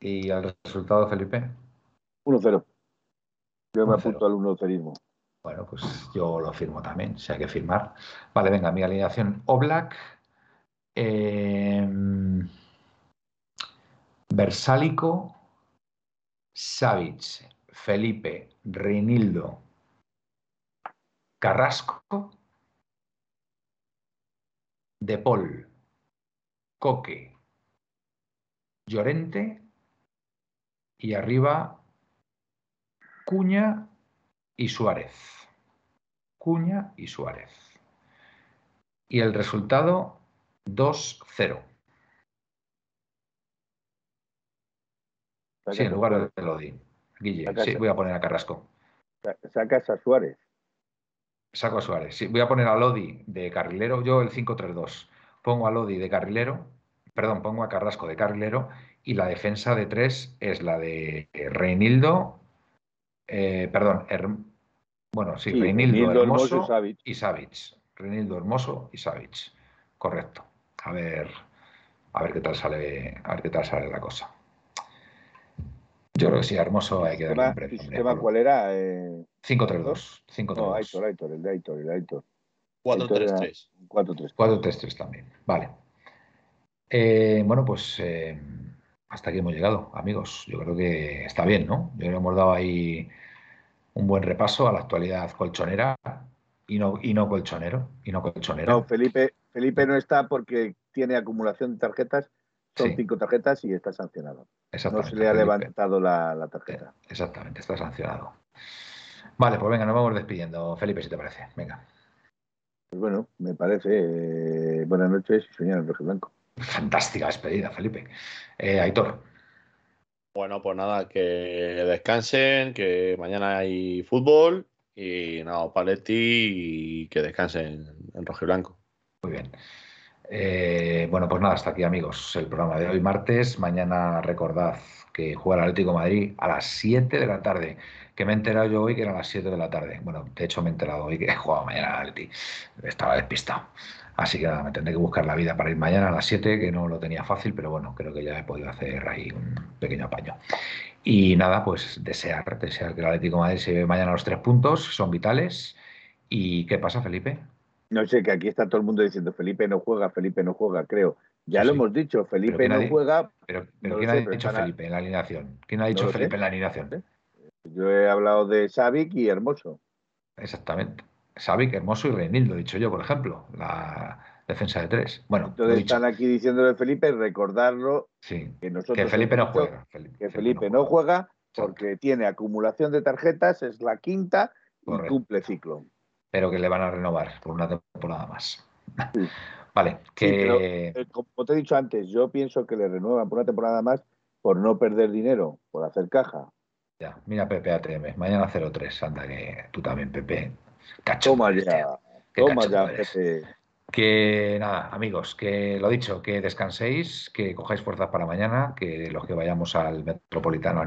¿Y al resultado, Felipe? 1-0. Yo me apunto al 1-0. Bueno, pues yo lo firmo también, si hay que firmar. Vale, venga, mi alineación Oblak, eh, Versálico, Savic, Felipe, Reinildo, Carrasco, De Paul, Coque, Llorente y arriba Cuña y Suárez. Cuña y Suárez. Y el resultado 2-0. Sí, en lugar de Lodi. Guille, sí, voy a poner a Carrasco. Sacas a Suárez. Saco a Suárez. Sí, voy a poner a Lodi de carrilero. Yo el 5-3-2. Pongo a Lodi de carrilero. Perdón, pongo a Carrasco de carrilero. Y la defensa de tres es la de Reinildo. Eh, perdón, bueno, sí, Reinildo, Hermoso, y Savic. Reinildo Hermoso y Savic. Correcto. A ver, a ver qué tal sale, a ver qué tal sale la cosa. Yo creo que sí, Hermoso hay que darle un premio. ¿Sistema cuál era? Eh... 5-3-2. No, Aitor, Aitor, el de Aitor, el de Aitor. 4-3-3. 4-3-3 también, vale. Eh, bueno, pues eh, hasta aquí hemos llegado, amigos. Yo creo que está bien, ¿no? Yo creo que hemos dado ahí un buen repaso a la actualidad colchonera y no, y no colchonero. Y no colchonero. No, Felipe, Felipe no está porque tiene acumulación de tarjetas son cinco tarjetas y está sancionado. No se le ha levantado la, tarjeta. Eh, exactamente, está sancionado. Vale, pues venga, nos vamos despidiendo. Felipe, si te parece. Venga. Pues bueno, me parece. Eh, buenas noches y soñar en rojo blanco. Fantástica despedida, Felipe. Eh, Aitor. Bueno, pues nada, que descansen, que mañana hay fútbol y nada, Paletti y que descansen en rojo y blanco. Muy bien. Eh, bueno, pues nada, hasta aquí amigos el programa de hoy martes. Mañana recordad que juega el Atlético Madrid a las 7 de la tarde, que me he enterado yo hoy que eran las 7 de la tarde. Bueno, de hecho me he enterado hoy que jugaba mañana al Atleti. Estaba despistado. Así que nada, me tendré que buscar la vida para ir mañana a las 7, que no lo tenía fácil, pero bueno, creo que ya he podido hacer ahí un pequeño apaño. Y nada, pues desear, desear que el Atlético Madrid se lleve mañana los tres puntos, son vitales. ¿Y qué pasa, Felipe? No sé, que aquí está todo el mundo diciendo Felipe no juega, Felipe no juega, creo. Ya lo hemos dicho, Felipe no juega. Pero, ¿quién ha dicho Felipe en la alineación? ¿Quién ha dicho Felipe en la alineación? Yo he hablado de Savic y Hermoso. Exactamente. Savic, Hermoso y Reinildo, he dicho yo, por ejemplo. La defensa de tres. Bueno, entonces están aquí diciéndole Felipe, recordarlo. Sí, que, nosotros Felipe no juega. que Felipe, no juega, porque tiene acumulación de tarjetas, es la quinta y cumple ciclo pero que le van a renovar por una temporada más. vale, que... Eh, como te he dicho antes, yo pienso que le renuevan por una temporada más por no perder dinero, por hacer caja. Ya, mira Pepe ATM, mañana 03, anda que tú también, Pepe. Toma ya, toma ya, Pepe. Que nada, amigos, que lo dicho, que descanséis, que cojáis fuerzas para mañana, que los que vayamos al Metropolitano